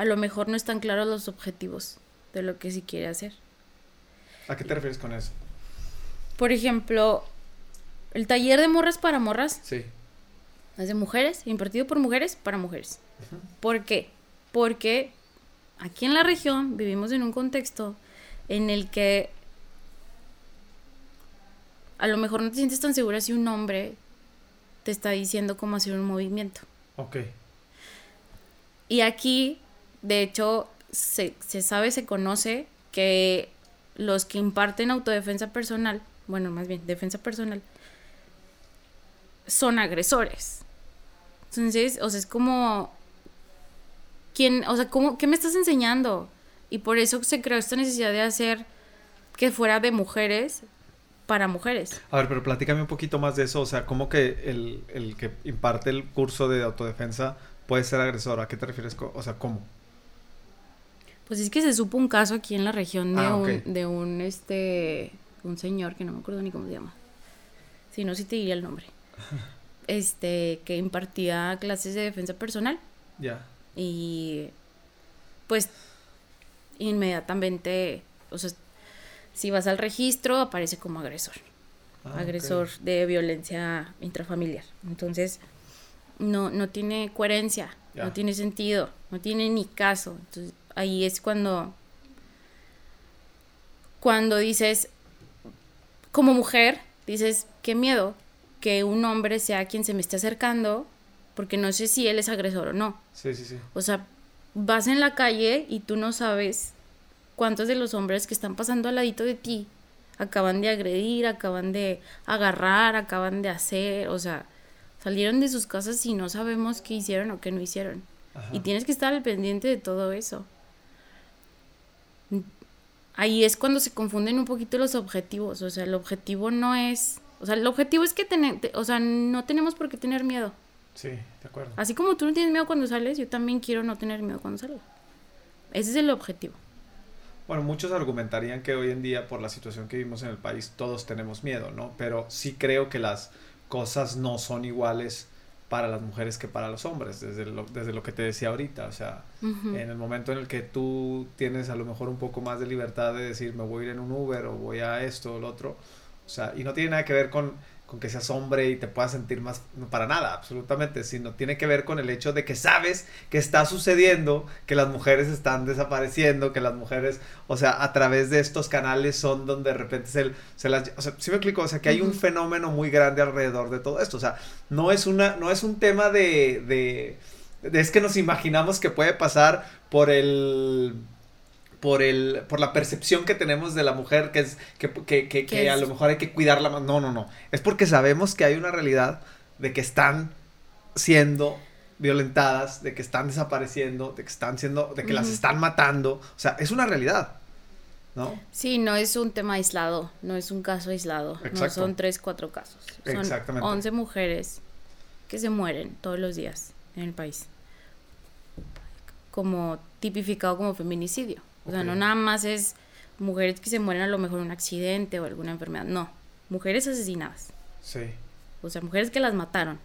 a lo mejor no están claros los objetivos de lo que se quiere hacer. ¿A qué te refieres con eso? Por ejemplo, el taller de morras para morras. Sí. Es de mujeres, impartido por mujeres para mujeres. ¿Por qué? Porque aquí en la región vivimos en un contexto en el que a lo mejor no te sientes tan segura si un hombre te está diciendo cómo hacer un movimiento. Ok. Y aquí, de hecho, se, se sabe, se conoce que los que imparten autodefensa personal bueno, más bien defensa personal, son agresores. Entonces, o sea, es como, ¿quién, o sea, ¿cómo, qué me estás enseñando? Y por eso se creó esta necesidad de hacer que fuera de mujeres para mujeres. A ver, pero platícame un poquito más de eso, o sea, ¿cómo que el, el que imparte el curso de autodefensa puede ser agresor? ¿A qué te refieres? O sea, ¿cómo? Pues es que se supo un caso aquí en la región de, ah, un, de un, este, un señor que no me acuerdo ni cómo se llama. Si no, sí te diría el nombre. Este, que impartía clases de defensa personal. Ya. Y pues inmediatamente, o sea, si vas al registro aparece como agresor. Ah, agresor de violencia intrafamiliar. Entonces, no, no tiene coherencia, no tiene sentido, no tiene ni caso. Entonces, ahí es cuando, cuando dices, como mujer, dices, qué miedo que un hombre sea quien se me esté acercando, porque no sé si él es agresor o no. Sí, sí, sí. O sea, vas en la calle y tú no sabes cuántos de los hombres que están pasando al ladito de ti acaban de agredir, acaban de agarrar, acaban de hacer, o sea, salieron de sus casas y no sabemos qué hicieron o qué no hicieron. Y tienes que estar al pendiente de todo eso. Ahí es cuando se confunden un poquito los objetivos, o sea, el objetivo no es, o sea, el objetivo es que o sea, no tenemos por qué tener miedo. Sí, de acuerdo. Así como tú no tienes miedo cuando sales, yo también quiero no tener miedo cuando salgo. Ese es el objetivo. Bueno, muchos argumentarían que hoy en día, por la situación que vivimos en el país, todos tenemos miedo, ¿no? Pero sí creo que las cosas no son iguales para las mujeres que para los hombres, desde lo, desde lo que te decía ahorita. O sea, en el momento en el que tú tienes a lo mejor un poco más de libertad de decir, me voy a ir en un Uber o voy a esto o lo otro. O sea, y no tiene nada que ver con con que seas hombre y te puedas sentir más, para nada, absolutamente, sino tiene que ver con el hecho de que sabes que está sucediendo, que las mujeres están desapareciendo, que las mujeres, o sea, a través de estos canales son donde de repente se, se las, o sea, sí me explico, o sea, que hay un fenómeno muy grande alrededor de todo esto, o sea, no es una, no es un tema de, de, de es que nos imaginamos que puede pasar por el por el por la percepción que tenemos de la mujer que es que, que, que, a lo mejor hay que cuidarla más. No, no, no. Es porque sabemos que hay una realidad de que están siendo violentadas, de que están desapareciendo, de que están siendo, de que las están matando. O sea, es una realidad. ¿No? Sí, no es un tema aislado, no es un caso aislado, no son tres, cuatro casos. Son Exactamente. 11 mujeres que se mueren todos los días en el país. Como tipificado como feminicidio. O sea, no nada más es mujeres que se mueren a lo mejor en un accidente o alguna enfermedad. No, mujeres asesinadas. Sí. O sea, mujeres que las mataron.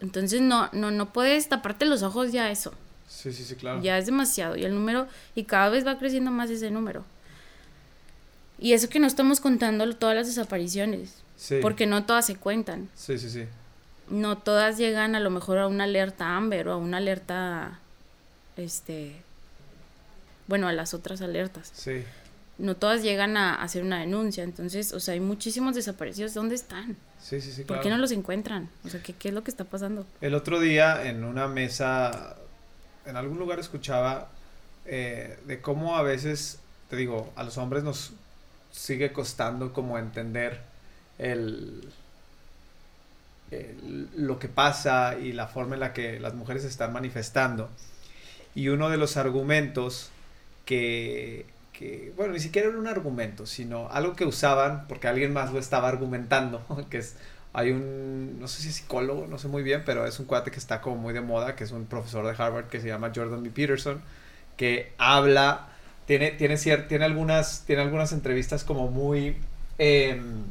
Entonces no, no, no puedes taparte los ojos ya eso. Sí, sí, sí, claro. Ya es demasiado. Y el número, y cada vez va creciendo más ese número. Y eso que no estamos contando todas las desapariciones. Sí. Porque no todas se cuentan. Sí, sí, sí. No todas llegan a lo mejor a una alerta Amber o a una alerta este bueno, a las otras alertas. Sí. No todas llegan a hacer una denuncia, entonces, o sea, hay muchísimos desaparecidos. ¿Dónde están? Sí, sí, sí. ¿Por qué no los encuentran? O sea, ¿qué, ¿qué es lo que está pasando? El otro día en una mesa, en algún lugar escuchaba eh, de cómo a veces, te digo, a los hombres nos sigue costando como entender el, el, lo que pasa y la forma en la que las mujeres se están manifestando. Y uno de los argumentos que, bueno, ni siquiera era un argumento, sino algo que usaban porque alguien más lo estaba argumentando, que es, hay un, no sé si es psicólogo, no sé muy bien, pero es un cuate que está como muy de moda, que es un profesor de Harvard que se llama Jordan B. Peterson, que habla, tiene, tiene, tiene, algunas, tiene algunas entrevistas como muy em,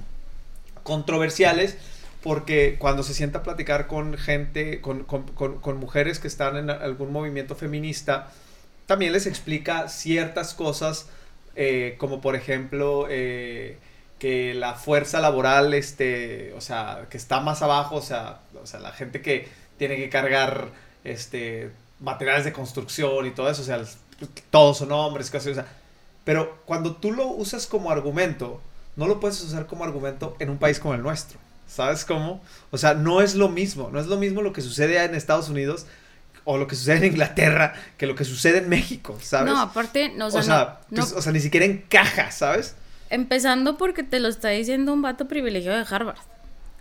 controversiales, porque cuando se sienta a platicar con gente, con, con, con mujeres que están en algún movimiento feminista, también les explica ciertas cosas, eh, como por ejemplo eh, que la fuerza laboral, este, o sea, que está más abajo, o sea, o sea, la gente que tiene que cargar este, materiales de construcción y todo eso, o sea, todos son hombres, casi, o sea, pero cuando tú lo usas como argumento, no lo puedes usar como argumento en un país como el nuestro. ¿Sabes cómo? O sea, no es lo mismo, no es lo mismo lo que sucede en Estados Unidos o lo que sucede en Inglaterra que lo que sucede en México, ¿sabes? No, aparte, no, o sea, pues, o sea, ni siquiera encaja, ¿sabes? Empezando porque te lo está diciendo un vato privilegiado de Harvard.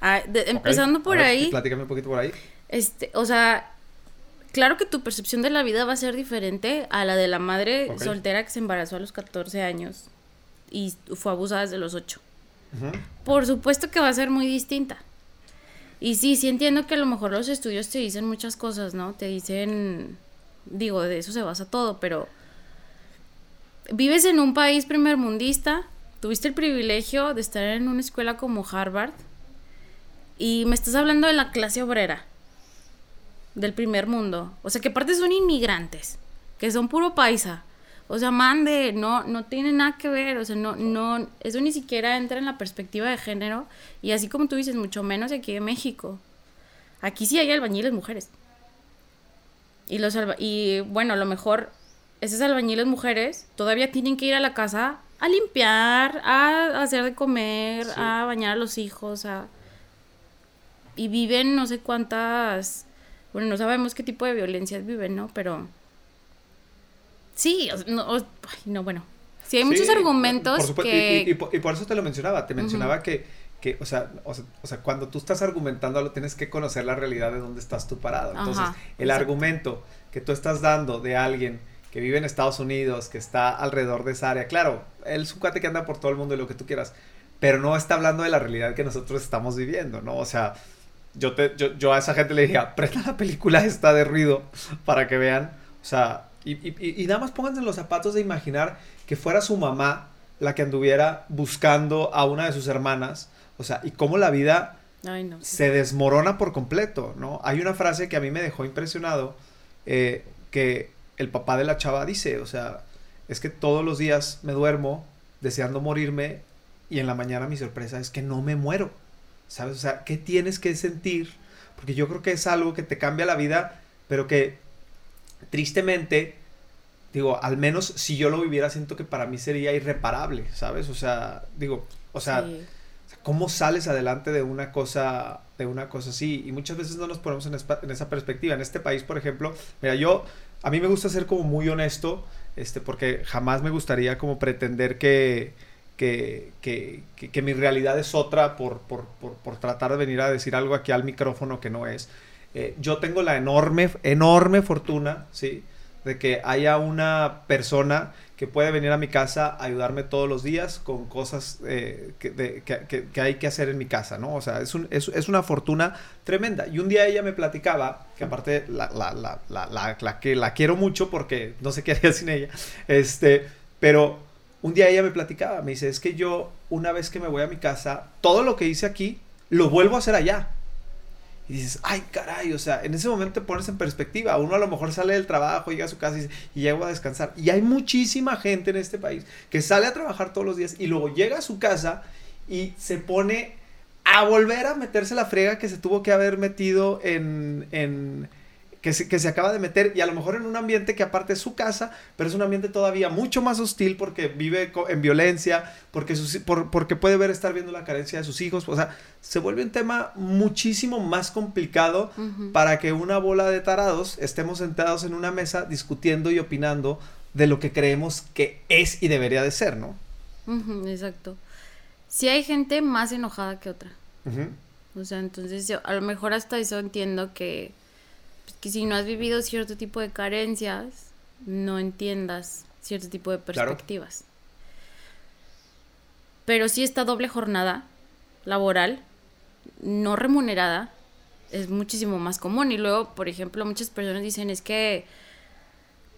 Ah, empezando por ahí. Platícame un poquito por ahí. Este, o sea, claro que tu percepción de la vida va a ser diferente a la de la madre soltera que se embarazó a los 14 años y fue abusada desde los 8. Por supuesto que va a ser muy distinta. Y sí, sí entiendo que a lo mejor los estudios te dicen muchas cosas, ¿no? Te dicen, digo, de eso se basa todo, pero vives en un país primermundista, tuviste el privilegio de estar en una escuela como Harvard y me estás hablando de la clase obrera del primer mundo. O sea, que aparte son inmigrantes, que son puro paisa. O sea, mande, no, no tiene nada que ver, o sea, no, no, eso ni siquiera entra en la perspectiva de género, y así como tú dices, mucho menos aquí en México. Aquí sí hay albañiles mujeres. Y los y bueno, a lo mejor esas albañiles mujeres todavía tienen que ir a la casa a limpiar, a hacer de comer, a bañar a los hijos, a... Y viven no sé cuántas... Bueno, no sabemos qué tipo de violencias viven, ¿no? Pero... Sí, no, no bueno. Sí, hay muchos argumentos que... Y, por eso te lo mencionaba, te mencionaba que, que o, sea, o, sea, cuando tú estás argumentando lo tienes que conocer la realidad de dónde estás tú parado. Entonces, el argumento que tú estás dando de alguien que vive en Estados Unidos, que está alrededor de esa área. Claro, él es un cuate que anda por todo el mundo y lo que tú quieras, pero no está hablando de la realidad que nosotros estamos viviendo, ¿no? O sea, yo, te, yo, a esa gente le dije, presta la película esta de ruido para que vean, o sea, y, y, y nada más pónganse en los zapatos de imaginar que fuera su mamá la que anduviera buscando a una de sus hermanas, o sea, y cómo la vida se desmorona por completo, ¿no? Hay una frase que a mí me dejó impresionado, eh, que el papá de la chava dice, o sea, es que todos los días me duermo deseando morirme y en la mañana mi sorpresa es que no me muero. ¿Sabes? O sea, ¿qué tienes que sentir? Porque yo creo que es algo que te cambia la vida, pero que tristemente, digo, al menos si yo lo viviera, siento que para mí sería irreparable, ¿sabes? O sea, digo, o sea, ¿cómo sales adelante de una cosa, de una cosa así? Y muchas veces no nos ponemos en, en esa perspectiva. En este país, por ejemplo, mira, yo a mí me gusta ser como muy honesto, este, porque jamás me gustaría como pretender que, que, que, que, mi realidad es otra por, por, por, por, tratar de venir a decir algo aquí al micrófono que no es. Eh, yo tengo la enorme, enorme fortuna, ¿sí? De que haya una persona que puede venir a mi casa a ayudarme todos los días con cosas eh, que, hay que hacer en mi casa, ¿no? O sea, es, un, es, es, una fortuna tremenda. Y un día ella me platicaba, que aparte la, la, la, la, que la quiero mucho porque no sé qué haría sin ella, este, pero un día ella me platicaba, me dice, es que yo una vez que me voy a mi casa, todo lo que hice aquí, lo vuelvo a hacer allá. Y dices, ay, caray, o sea, en ese momento te pones en perspectiva. Uno a lo mejor sale del trabajo, llega a su casa y, dice, y llego a descansar. Y hay muchísima gente en este país que sale a trabajar todos los días y luego llega a su casa y se pone a volver a meterse la frega que se tuvo que haber metido en, en que se, acaba de meter y a lo mejor en un ambiente que aparte es su casa, pero es un ambiente todavía mucho más hostil porque vive en violencia, porque, porque puede ver estar viendo la carencia de sus hijos, o sea, se vuelve un tema muchísimo más complicado para que una bola de tarados estemos sentados en una mesa discutiendo y opinando de lo que creemos que es y debería de ser, ¿no? exacto. Si hay gente más enojada que otra. O sea, entonces yo a lo mejor hasta eso entiendo que que si no has vivido cierto tipo de carencias, no entiendas cierto tipo de perspectivas. Pero sí esta doble jornada laboral, no remunerada, es muchísimo más común. Y luego, por ejemplo, muchas personas dicen es que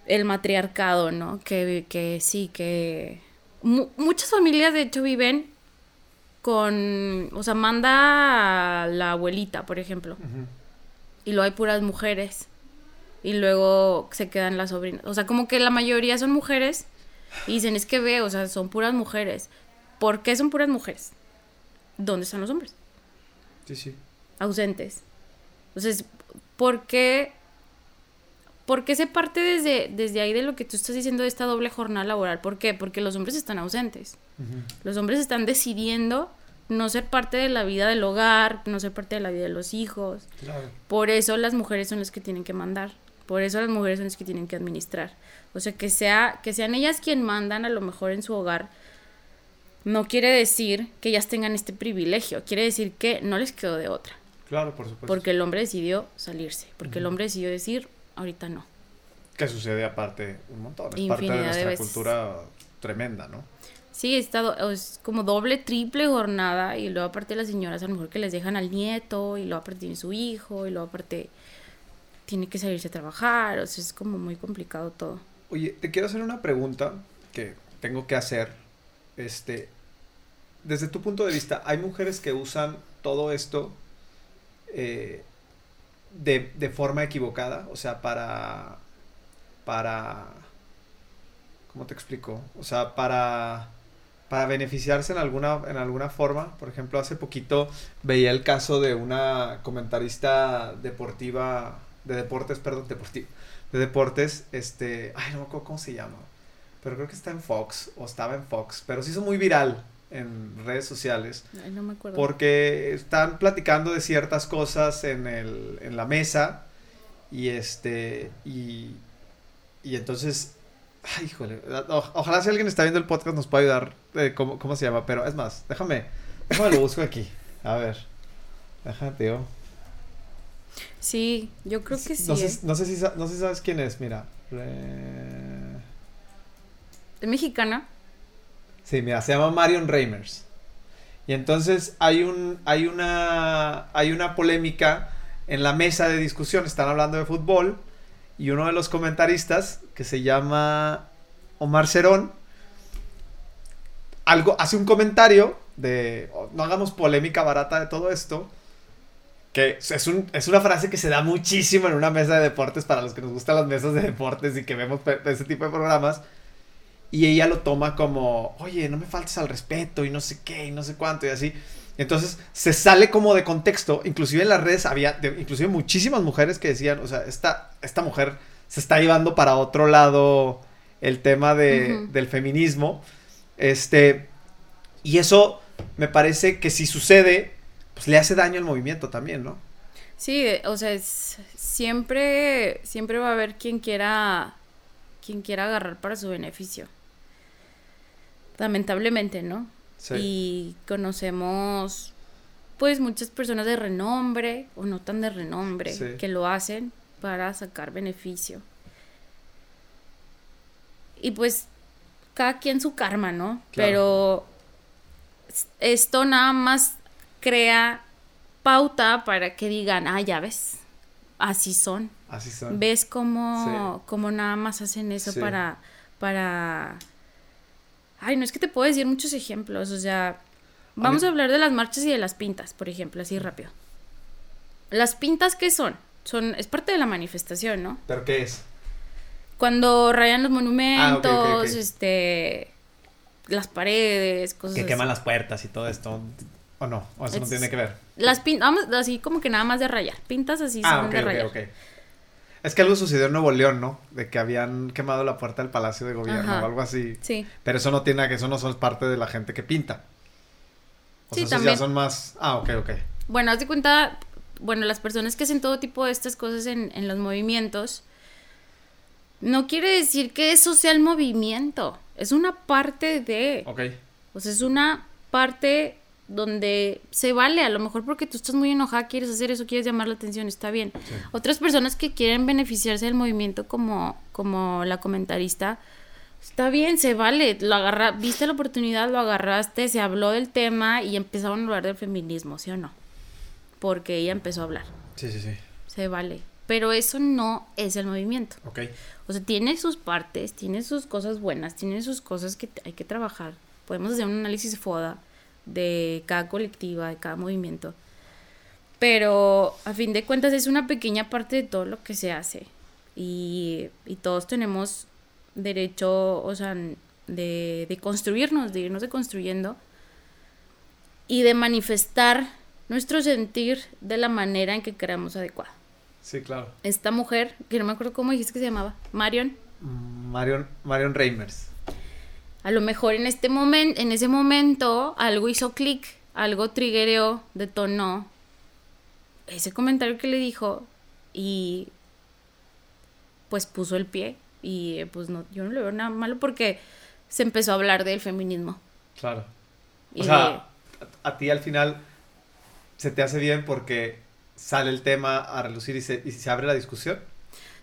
el matriarcado, ¿no? Que, que sí, que... muchas familias de hecho viven con... O sea, manda a la abuelita, por ejemplo y luego hay puras mujeres y luego se quedan las sobrinas. O sea, como que la mayoría son mujeres y dicen, es que ve, o sea, son puras mujeres. ¿Por qué son puras mujeres? ¿Dónde están los hombres? Sí, sí. Ausentes. Entonces, ¿por qué, ¿por qué se parte desde, desde ahí de lo que tú estás diciendo de esta doble jornada laboral? ¿Por qué? Porque los hombres están ausentes. Los hombres están decidiendo no ser parte de la vida del hogar, no ser parte de la vida de los hijos. Por eso las mujeres son las que tienen que mandar. Por eso las mujeres son las que tienen que administrar. O sea, que, sea, que sean ellas quien mandan a lo mejor en su hogar, no quiere decir que ellas tengan este privilegio. Quiere decir que no les quedó de otra. Claro, por supuesto. Porque el hombre decidió salirse. Porque el hombre decidió decir, ahorita no. Que sucede aparte un montón. Es parte de nuestra cultura tremenda, ¿no? Sí, estado, es como doble, triple jornada y luego aparte las señoras a lo mejor que les dejan al nieto y luego aparte tiene su hijo y luego aparte tiene que salirse a trabajar, o sea, es como muy complicado todo. Oye, te quiero hacer una pregunta que tengo que hacer. Este, desde tu punto de vista, ¿hay mujeres que usan todo esto eh, de, de forma equivocada? O sea, para, para, ¿cómo te explico? O sea, para para beneficiarse en alguna, en alguna forma. Por ejemplo, hace poquito veía el caso de una comentarista deportiva, de deportes, perdón, deportiva, de deportes, este, ay, no me acuerdo cómo se llama. pero creo que está en Fox, o estaba en Fox, pero se hizo muy viral en redes sociales. Ay, no me acuerdo. Porque están platicando de ciertas cosas en, el, en la mesa y este, y, y entonces, ay, híjole, o- ojalá si alguien está viendo el podcast nos pueda ayudar de cómo, cómo se llama, pero es más, déjame, déjame lo busco aquí, a ver, déjate yo. Sí, yo creo que sí. No sé, ¿eh? no sé si, no sé si sabes quién es, mira. Re- ¿Es mexicana? Sí, mira, se llama Marion Reimers. Y entonces hay un, hay una, hay una polémica en la mesa de discusión. Están hablando de fútbol y uno de los comentaristas que se llama Omar Cerón algo hace un comentario de "Oh, no hagamos polémica barata de todo esto. Que es, un- es una frase que se da muchísimo en una mesa de deportes para los que nos gustan las mesas de deportes y que vemos ese tipo de programas. Y ella lo toma como, oye, no me faltes al respeto y no sé qué y no sé cuánto y así. Entonces se sale como de contexto. Inclusive en las redes había, de- inclusive muchísimas mujeres que decían, o sea, esta, esta mujer se está llevando para otro lado el tema de, del feminismo. Este, y eso me parece que si sucede, pues le hace daño al movimiento también, ¿no? Sí, o sea, es, siempre, siempre va a haber quien quiera, quien quiera agarrar para su beneficio. Lamentablemente, ¿no? Y conocemos, pues, muchas personas de renombre o no tan de renombre Sí. que lo hacen para sacar beneficio. Y pues, cada quien su karma, ¿no? Claro. Pero esto nada más crea pauta para que digan, ah, ya ves, así son. Así son. ¿Ves cómo, cómo nada más hacen eso Sí. para, para... Ay, no es que te puedo decir muchos ejemplos, o sea, vamos a hablar de las marchas y de las pintas, por ejemplo, así rápido. Las pintas, ¿qué son? Son, es parte de la manifestación, ¿no? ¿Pero qué es? Cuando rayan los monumentos, Ah, este, las paredes, cosas Que así. queman las puertas y todo esto. ¿O no? ¿O eso no tiene que ver? Las pintas, vamos, así como que nada más de rayar. Pintas así Ah, son de rayar. Es que algo sucedió en Nuevo León, ¿no? De que habían quemado la puerta del Palacio de Gobierno Ajá. o algo así. Sí. Pero eso no tiene que eso no son parte de la gente que pinta. O Sí, sea, esos también. ya son más. Ah, ok, ok. Bueno, haz de cuenta, bueno, las personas que hacen todo tipo de estas cosas en, en los movimientos, no quiere decir que eso sea el movimiento, es una parte de, Ok. o sea, es una parte donde se vale, a lo mejor porque tú estás muy enojada, quieres hacer eso, quieres llamar la atención, está bien. Sí. Otras personas que quieren beneficiarse del movimiento como, como la comentarista, está bien, se vale, lo agarra, viste la oportunidad, lo agarraste, se habló del tema y empezaron a hablar del feminismo, ¿sí o no? Porque ella empezó a hablar, Sí, sí, sí. se vale. Pero eso no es el movimiento. Ok. O sea, tiene sus partes, tiene sus cosas buenas, tiene sus cosas que hay que trabajar. Podemos hacer un análisis FODA de cada colectiva, de cada movimiento. Pero a fin de cuentas es una pequeña parte de todo lo que se hace. Y, y todos tenemos derecho, o sea, de, de construirnos, de irnos construyendo y de manifestar nuestro sentir de la manera en que creamos adecuada. Sí, claro. Esta mujer, que no me acuerdo cómo dijiste que se llamaba, Marion, Mm, Marion, Marion Reimers. A lo mejor en este momento, en ese momento, algo hizo clic, algo triggereó, detonó ese comentario que le dijo y pues puso el pie y eh, pues no, yo no le veo nada malo porque se empezó a hablar del feminismo. Claro. Y O sea, a, a ti al final se te hace bien porque sale el tema a relucir y se, y se abre la discusión.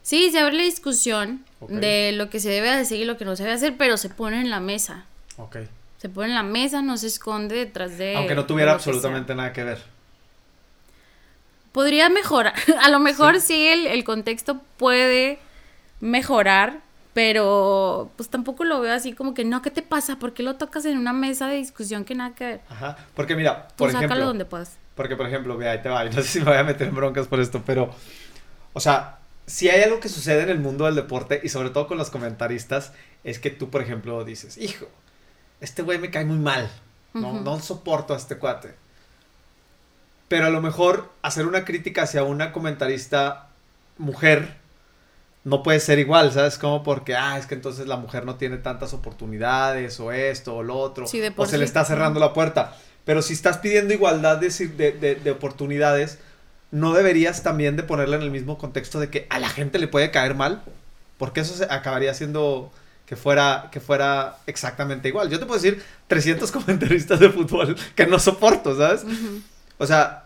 Sí, se abre la discusión De lo que se debe hacer y lo que no se debe hacer, pero se pone en la mesa. Ok. Se pone en la mesa, no se esconde detrás de... Aunque no tuviera que absolutamente nada que ver. Podría mejorar. A lo mejor sí, el, el contexto puede mejorar, pero pues tampoco lo veo así como que no, ¿qué te pasa? ¿Por qué lo tocas en una mesa de discusión que nada que ver? Ajá. Porque mira, Tú por sácalo ejemplo. donde puedas. Porque, por ejemplo, ve, ahí te va. y No sé si me voy a meter en broncas por esto, pero. O sea, si hay algo que sucede en el mundo del deporte y sobre todo con los comentaristas, es que tú, por ejemplo, dices, hijo, este güey me cae muy mal. No, no soporto a este cuate. Pero a lo mejor hacer una crítica hacia una comentarista mujer no puede ser igual, ¿sabes? Como porque, ah, es que entonces la mujer no tiene tantas oportunidades o esto o lo otro, Sí, o se le está cerrando la puerta. Pero si estás pidiendo igualdad de, de, de- de oportunidades, no deberías también de ponerla en el mismo contexto de que a la gente le puede caer mal, porque eso se acabaría siendo que fuera, que fuera exactamente igual. Yo te puedo decir 300 comentaristas de fútbol que no soporto, ¿sabes? Ujú. O sea,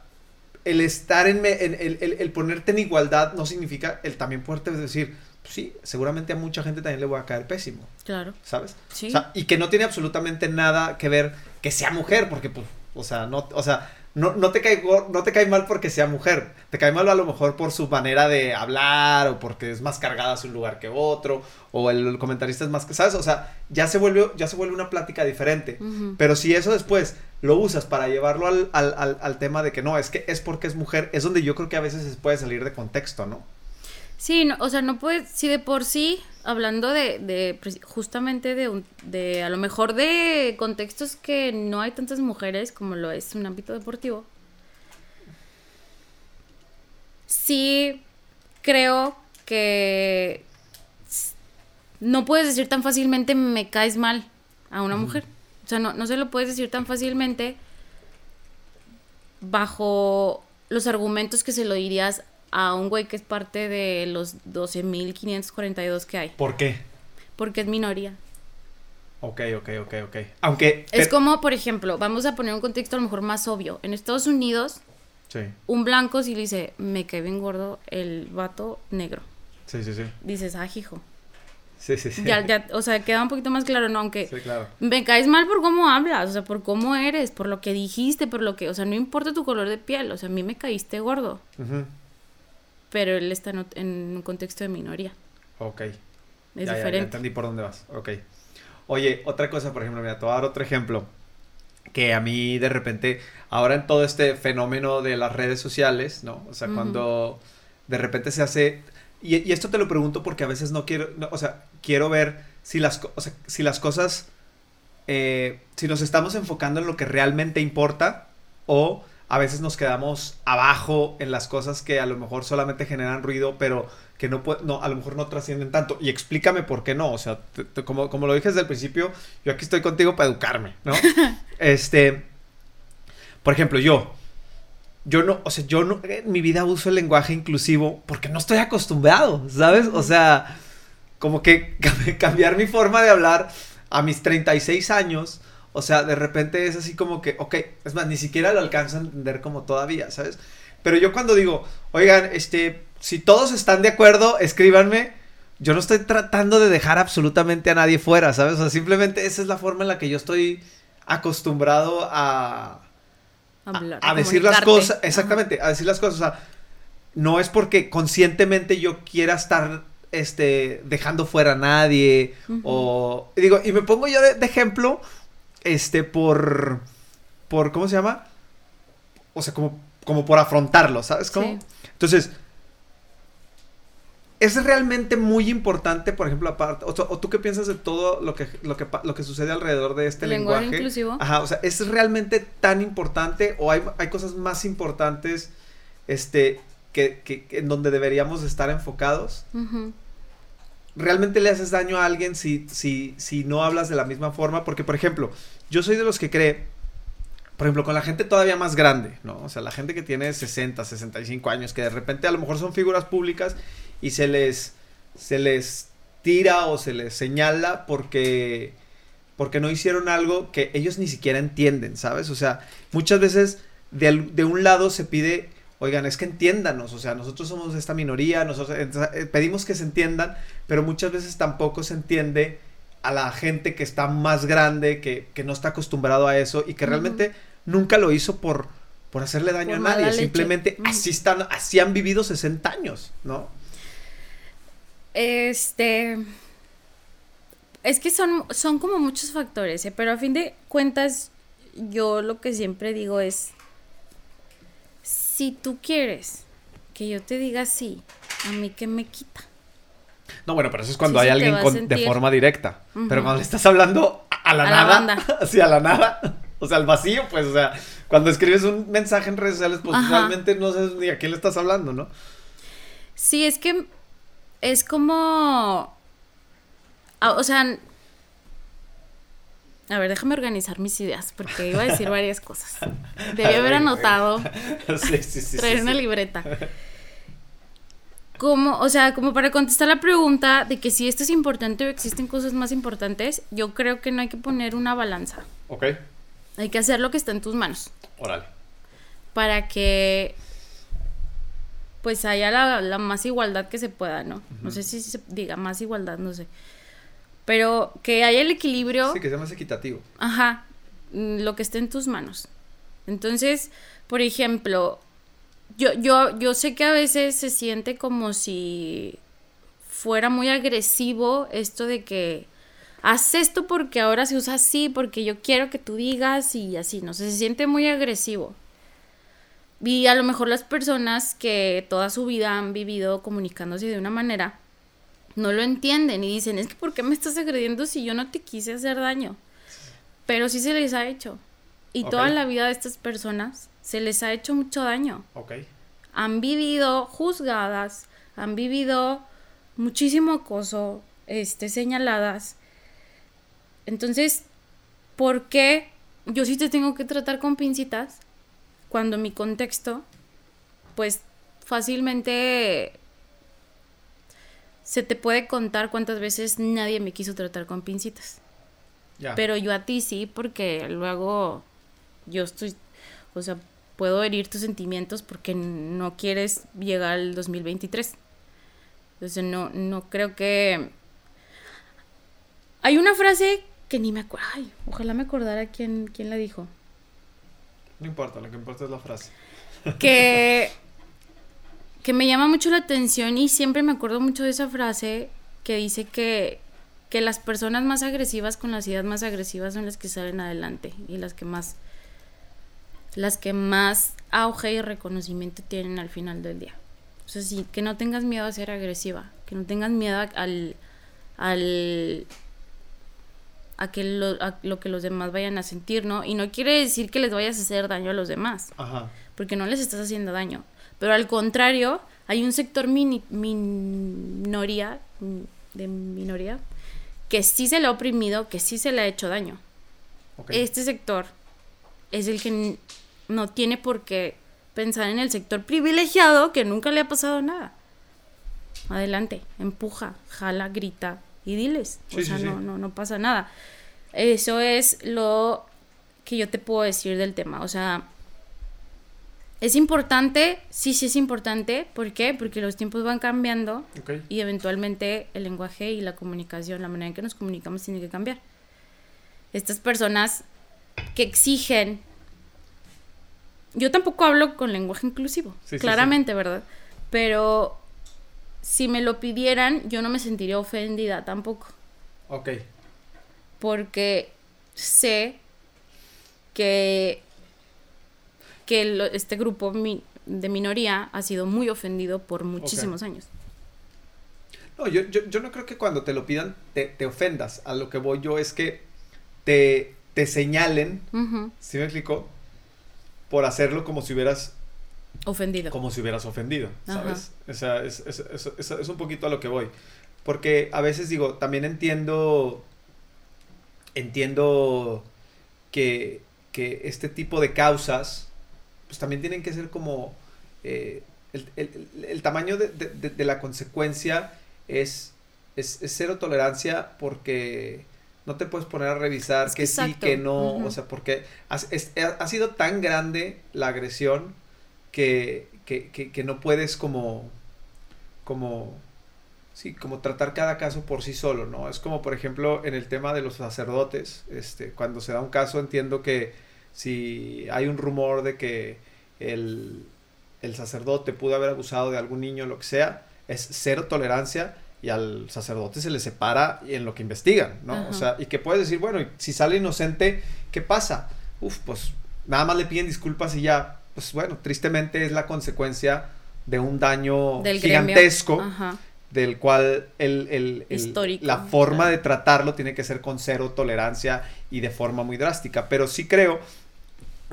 el estar en, me- en- el, el- el ponerte en igualdad no significa el también poderte decir, pues sí, seguramente a mucha gente también le voy a caer pésimo, Claro. ¿sabes? Sí. O sea, y que no tiene absolutamente nada que ver que sea mujer, porque pues, o sea, no, o sea, no, no te cae no te cae mal porque sea mujer, te cae mal a lo mejor por su manera de hablar o porque es más cargada a su lugar que otro o el, comentarista es más que, ¿sabes? O sea, ya se vuelve ya se vuelve una plática diferente. Pero si eso después lo usas para llevarlo al, al, al, al tema de que no, es que es porque es mujer, es donde yo creo que a veces se puede salir de contexto, ¿no? Sí, no, o sea, no puedes, si de por sí, hablando de, de preci- justamente de, un- de, a lo mejor de contextos que no hay tantas mujeres como lo es un ámbito deportivo, sí creo que no puedes decir tan fácilmente me caes mal a una mujer. O sea, no, no se lo puedes decir tan fácilmente bajo los argumentos que se lo dirías a un güey que es parte de los 12.542 que hay. ¿Por qué? Porque es minoría. Ok, ok, ok, ok. Aunque... Es como, por ejemplo, vamos a poner un contexto a lo mejor más obvio. En Estados Unidos, Sí, un blanco si le dice, me cae bien gordo el vato negro. sí, sí, sí. Dices, ah, hijo. Sí, sí, sí. Ya, ya, o sea, queda un poquito más claro, ¿no? Aunque Sí, claro. me caes mal por cómo hablas, o sea, por cómo eres, por lo que dijiste, por lo que, o sea, no importa tu color de piel, o sea, a mí me caíste gordo. Pero él está en, un contexto de minoría. Ok. Es Ya, ya, ya diferente. entendí por dónde vas. Ok. Oye, otra cosa, por ejemplo, mira, te voy a dar otro ejemplo. Que a mí de repente, ahora en todo este fenómeno de las redes sociales, ¿no? O sea, Ujú. cuando de repente se hace... Y, y esto te lo pregunto porque a veces no quiero... no, o sea, quiero ver si las, o sea, si las cosas... eh, si nos estamos enfocando en lo que realmente importa o a veces nos quedamos abajo en las cosas que a lo mejor solamente generan ruido, pero que no, no a lo mejor no trascienden tanto. Y explícame por qué no. O sea, te- te- como, como lo dije desde el principio, yo aquí estoy contigo para educarme, ¿no? este, por ejemplo, yo, yo no, o sea, yo no, en mi vida uso el lenguaje inclusivo porque no estoy acostumbrado, ¿sabes? O sea, como que cam- cambiar mi forma de hablar a mis 36 años, o sea, de repente es así como que, ok, es más, ni siquiera lo alcanzo a entender como todavía, ¿sabes? Pero yo cuando digo, oigan, este, si todos están de acuerdo, escríbanme. Yo no estoy tratando de dejar absolutamente a nadie fuera, ¿sabes? O sea, simplemente esa es la forma en la que yo estoy acostumbrado a, Hablar, a, a decir las cosas, exactamente, a decir las cosas, o sea, no es porque conscientemente yo quiera estar este dejando fuera a nadie Ujú. o digo, y me pongo yo de, de ejemplo este por por ¿cómo se llama? O sea, como como por afrontarlo, ¿sabes cómo? Sí. Entonces, es realmente muy importante, por ejemplo, aparte, o, o tú qué piensas de todo lo que, lo que, lo que sucede alrededor de este Lenguaje lenguaje? inclusivo. Ajá, o sea, ¿es realmente tan importante o hay, hay cosas más importantes este, que, que- en donde deberíamos estar enfocados? Ujú. ¿Realmente le haces daño a alguien si, si, si no hablas de la misma forma? Porque, por ejemplo, yo soy de los que cree, por ejemplo, con la gente todavía más grande, ¿no? O sea, la gente que tiene 60, 65 años, que de repente a lo mejor son figuras públicas y se les, se les tira o se les señala porque, porque no hicieron algo que ellos ni siquiera entienden, ¿sabes? O sea, muchas veces de, de un lado se pide, oigan, es que entiéndanos, o sea, nosotros somos esta minoría, nosotros eh, pedimos que se entiendan, pero muchas veces tampoco se entiende a la gente que está más grande, que, que no está acostumbrado a eso y que realmente nunca lo hizo por, por hacerle daño Por a nadie, simplemente así están, así han vivido 60 años, ¿no? Este. Es que son, son como muchos factores, ¿eh? pero a fin de cuentas, yo lo que siempre digo es: si tú quieres que yo te diga sí, a mí que me quita. No, bueno, pero eso es cuando Sí, hay alguien con- de forma directa. Pero cuando le estás hablando a, a la A la nada, banda. así a la nada, o sea, al vacío, pues, o sea, cuando escribes un mensaje en redes sociales, pues Ajá. realmente no sabes ni a quién le estás hablando, ¿no? Sí, es que es como... ah, O sea... A ver, déjame organizar mis ideas, porque iba a decir varias cosas. Debí haber anotado, sí, sí, sí. traer sí, una sí. libreta. Como, o sea, como para contestar la pregunta de que si esto es importante o existen cosas más importantes, yo creo que no hay que poner una balanza. Ok, Hay que hacer lo que está en tus manos. órale. para que pues haya la, la más igualdad que se pueda, ¿no? No sé si se diga más igualdad, no sé. Pero que haya el equilibrio, Sí, que sea más equitativo. ajá, mm, lo que esté en tus manos. Entonces, por ejemplo, yo, yo, yo sé que a veces se siente como si fuera muy agresivo esto de que haz esto porque ahora se usa así, porque yo quiero que tú digas y así, no sé, se siente muy agresivo. Y a lo mejor las personas que toda su vida han vivido comunicándose de una manera, no lo entienden y dicen, es que ¿por qué me estás agrediendo si yo no te quise hacer daño? Pero sí se les ha hecho. Y toda la vida de estas personas se les ha hecho mucho daño. Ok. Han vivido juzgadas, han vivido muchísimo acoso, este, señaladas. Entonces, ¿por qué yo sí te tengo que tratar con pincitas cuando mi contexto, pues fácilmente se te puede contar cuántas veces nadie me quiso tratar con pincitas? Pero yo a ti sí, porque luego yo estoy, o sea, puedo herir tus sentimientos porque no quieres llegar al 2023. Entonces no, no creo que... Hay una frase que ni me acuerdo, ay, ojalá me acordara quién, quién la dijo. No importa, lo que importa es la frase. que, que me llama mucho la atención y siempre me acuerdo mucho de esa frase que dice que, que las personas más agresivas con las ideas más agresivas son las que salen adelante y las que más las que más auge y reconocimiento tienen al final del día. O sea, sí, que no tengas miedo a ser agresiva, que no tengas miedo al, al a que lo, a lo que los demás vayan a sentir, ¿no? Y no quiere decir que les vayas a hacer daño a los demás Ajá. porque no les estás haciendo daño. Pero al contrario, hay un sector mini- minoría, de minoría, que sí se le ha oprimido, que sí se le ha hecho daño. Ok. Este sector es el que no tiene por qué pensar en el sector privilegiado que nunca le ha pasado nada. Adelante, empuja, jala, grita y diles. Sí, o sea, sí, no, no, no pasa nada. Eso es lo que yo te puedo decir del tema. O sea, es importante, sí, sí es importante. ¿Por qué? Porque los tiempos van cambiando y eventualmente el lenguaje y la comunicación, la manera en que nos comunicamos tiene que cambiar. Estas personas que exigen... Yo tampoco hablo con lenguaje inclusivo, Sí, sí, claramente, ¿verdad? Pero si me lo pidieran, yo no me sentiría ofendida tampoco, Ok. porque sé que, que lo- este grupo mi- de minoría ha sido muy ofendido por muchísimos años. No, yo, yo, yo no creo que cuando te lo pidan te, te ofendas. A lo que voy yo es que te, te señalen, ¿sí me explico? Por hacerlo como si hubieras, Ofendido. como si hubieras ofendido, Ajá. ¿sabes? O sea, es, es, es- es- un poquito a lo que voy. Porque a veces digo, también entiendo, entiendo que, que este tipo de causas, pues también tienen que ser como, eh, el, el- el- tamaño de, de- de- la consecuencia es, es cero tolerancia porque no te puedes poner a revisar Es que, que sí, que no, o sea, porque es- ha, ha sido tan grande la agresión que, que, que, que no puedes como, como, sí, como tratar cada caso por sí solo, ¿no? Es como, por ejemplo, en el tema de los sacerdotes, este, cuando se da un caso entiendo que si hay un rumor de que el, el sacerdote pudo haber abusado de algún niño, lo que sea, es cero tolerancia y al sacerdote se le separa en lo que investigan, ¿no? Ajá. O sea, y que puedes decir, bueno, si sale inocente, ¿qué pasa? Uf, pues nada más le piden disculpas y ya, pues bueno, tristemente es la consecuencia de un daño Del gigantesco del cual el, el- el- Histórico, la forma claro. de tratarlo tiene que ser con cero tolerancia y de forma muy drástica. Pero sí creo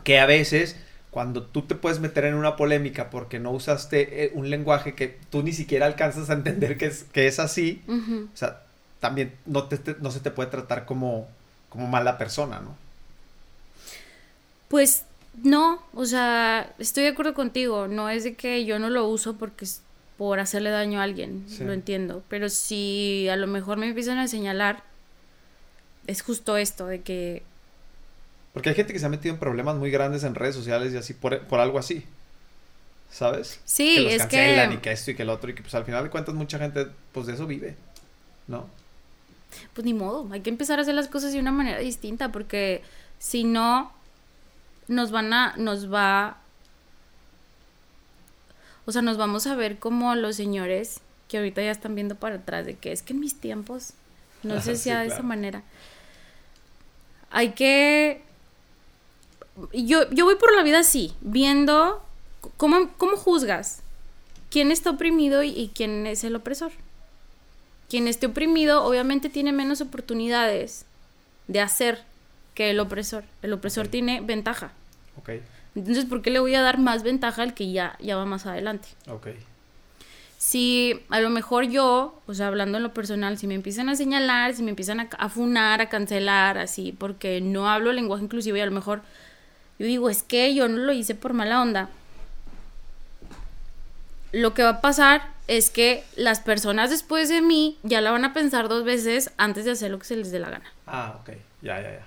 que a veces cuando tú te puedes meter en una polémica porque no usaste eh, un lenguaje que tú ni siquiera alcanzas a entender que es, que es así, o sea, también no, te, no se te puede tratar como, como mala persona, ¿no? Pues no, o sea, estoy de acuerdo contigo, no es de que yo no lo uso porque es por hacerle daño a alguien, lo entiendo, pero si a lo mejor me empiezan a señalar, es justo esto, de que... Porque hay gente que se ha metido en problemas muy grandes en redes sociales y así por, por algo así. ¿Sabes? Sí, que los es cancelan que... y que esto y que el otro y que pues al final de cuentas mucha gente pues de eso vive, ¿no? Pues ni modo, hay que empezar a hacer las cosas de una manera distinta porque si no nos van a nos va o sea, nos vamos a ver como los señores que ahorita ya están viendo para atrás de que es que en mis tiempos no sé si sea de esa manera. Hay que yo, yo voy por la vida así, viendo cómo, cómo juzgas quién está oprimido y, quién es el opresor. Quien esté oprimido obviamente tiene menos oportunidades de hacer que el opresor. El opresor tiene ventaja. Ok. Entonces, ¿por qué le voy a dar más ventaja al que ya, ya va más adelante? Ok. Si a lo mejor yo, o sea, hablando en lo personal, si me empiezan a señalar, si me empiezan a, a funar, a cancelar, así, porque no hablo lenguaje inclusivo y a lo mejor yo digo, es que yo no lo hice por mala onda. Lo que va a pasar es que las personas después de mí ya la van a pensar dos veces antes de hacer lo que se les dé la gana. Ah, ok. Ya, ya, ya.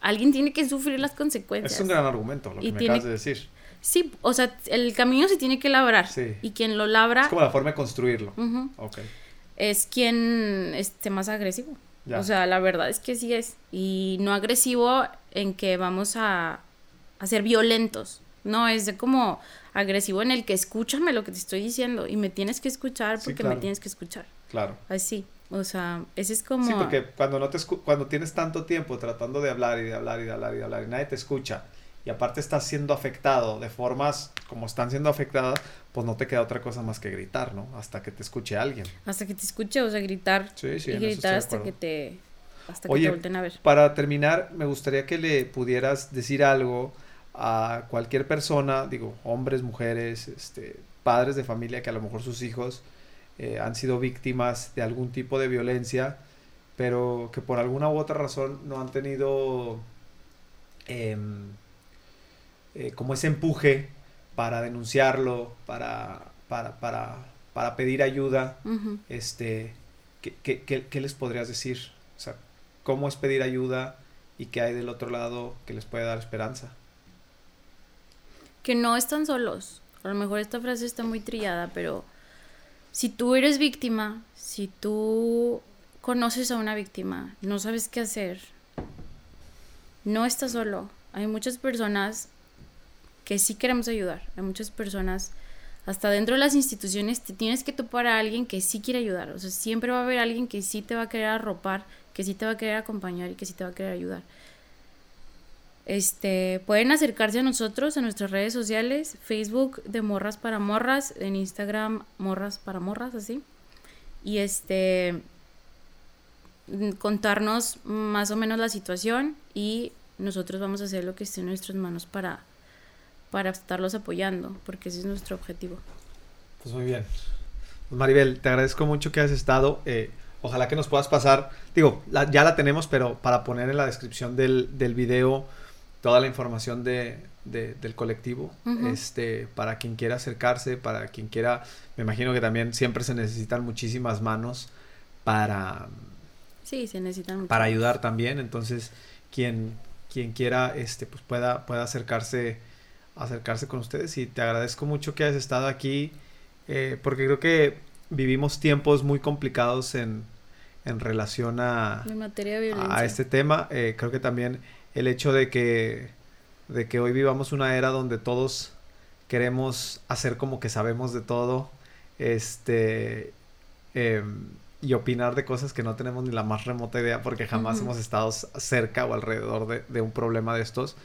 Alguien tiene que sufrir las consecuencias. Es un gran argumento lo que me acabas de decir. Sí, o sea, el camino se tiene que labrar. Sí. Y quien lo labra. Es como la forma de construirlo. Es quien esté más agresivo. O sea, la verdad es que sí es. Y no agresivo en que vamos a, a ser violentos. No, es de como agresivo en el que escúchame lo que te estoy diciendo y me tienes que escuchar porque me tienes que escuchar. Claro. Así. O sea, ese es como... Sí, porque cuando, no te cuando tienes tanto tiempo tratando de hablar y de hablar y de hablar y de hablar y nadie te escucha y aparte estás siendo afectado de formas como están siendo afectadas, pues no te queda otra cosa más que gritar, ¿no? Hasta que te escuche alguien. Hasta que te escuche, o sea, gritar. Sí, sí, y gritar hasta que te... Hasta que Oye, te volteen a ver. Para terminar, me gustaría que le pudieras decir algo a cualquier persona, digo, hombres, mujeres, este, padres de familia que a lo mejor sus hijos eh, han sido víctimas de algún tipo de violencia, pero que por alguna u otra razón no han tenido em, eh, como ese empuje para denunciarlo, para, para, para, para pedir ayuda, este, ¿qué, qué, qué, les podrías decir? O sea, ¿cómo es pedir ayuda y qué hay del otro lado que les puede dar esperanza? Que no están solos. A lo mejor esta frase está muy trillada, pero si tú eres víctima, si tú conoces a una víctima, no sabes qué hacer, no estás solo. Hay muchas personas que sí queremos ayudar. Hay muchas personas, hasta dentro de las instituciones, te tienes que topar a alguien que sí quiere ayudar. O sea, siempre va a haber alguien que sí te va a querer arropar, que sí te va a querer acompañar y que sí te va a querer ayudar. Este, pueden acercarse a nosotros en nuestras redes sociales, Facebook de Morras para Morras, en Instagram Morras para Morras, así. Y este contarnos más o menos la situación y nosotros vamos a hacer lo que esté en nuestras manos para, para estarlos apoyando, porque ese es nuestro objetivo. Pues muy bien. Maribel, te agradezco mucho que hayas estado. Eh, ojalá que nos puedas pasar, digo, ya la tenemos, pero para poner en la descripción del, del video toda la información de, del colectivo, este, para quien quiera acercarse, para quien quiera, me imagino que también siempre se necesitan muchísimas manos para... Sí, se necesitan Para ayudar también, entonces quien, quien quiera, este, pues pueda, pueda acercarse, acercarse con ustedes. Y te agradezco mucho que hayas estado aquí, eh, porque creo que vivimos tiempos muy complicados en, en relación a, a este tema, eh, creo que también el hecho de que, de que hoy vivamos una era donde todos queremos hacer como que sabemos de todo, este, em, y opinar de cosas que no tenemos ni la más remota idea porque jamás hemos estado cerca o alrededor de, un problema de estos.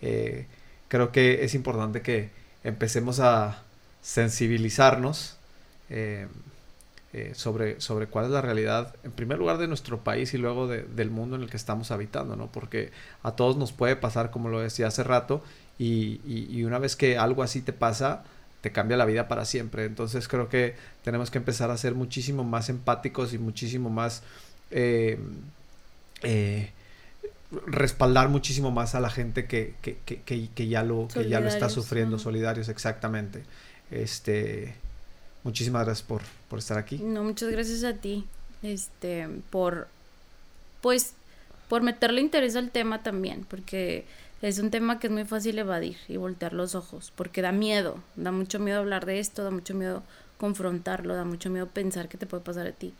Eh, creo que es importante que empecemos a sensibilizarnos. Em, eh, sobre, sobre cuál es la realidad, en primer lugar, de nuestro país y luego del mundo en el que estamos habitando, ¿no? Porque a todos nos puede pasar, como lo decía hace rato, y, y, una vez que algo así te pasa, te cambia la vida para siempre. Entonces creo que tenemos que empezar a ser muchísimo más empáticos y muchísimo más... Eh, eh, respaldar muchísimo más a la gente que, que, que, que ya, lo, que ya lo está sufriendo, solidarios, exactamente. Este, muchísimas gracias por, por estar aquí. No, muchas gracias a ti, este, por, pues, por meterle interés al tema también, porque es un tema que es muy fácil evadir y voltear los ojos, porque da miedo, da mucho miedo hablar de esto, da mucho miedo confrontarlo, da mucho miedo pensar que te puede pasar a ti,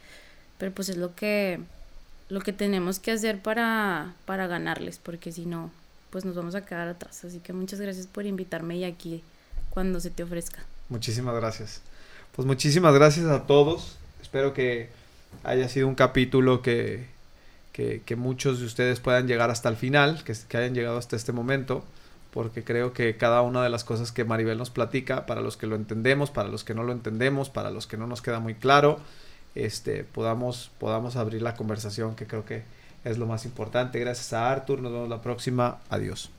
pero pues es lo que lo que tenemos que hacer para, para ganarles, porque si no, pues nos vamos a quedar atrás. Así que muchas gracias por invitarme y aquí cuando se te ofrezca. Muchísimas gracias. Pues muchísimas gracias a todos. Espero que haya sido un capítulo que, que, muchos de ustedes puedan llegar hasta el final, que, que hayan llegado hasta este momento, porque creo que cada una de las cosas que Maribel nos platica, para los que lo entendemos, para los que no lo entendemos, para los que no nos queda muy claro, este, podamos, podamos abrir la conversación, que creo que es lo más importante. Gracias a Arthur, nos vemos la próxima. Adiós.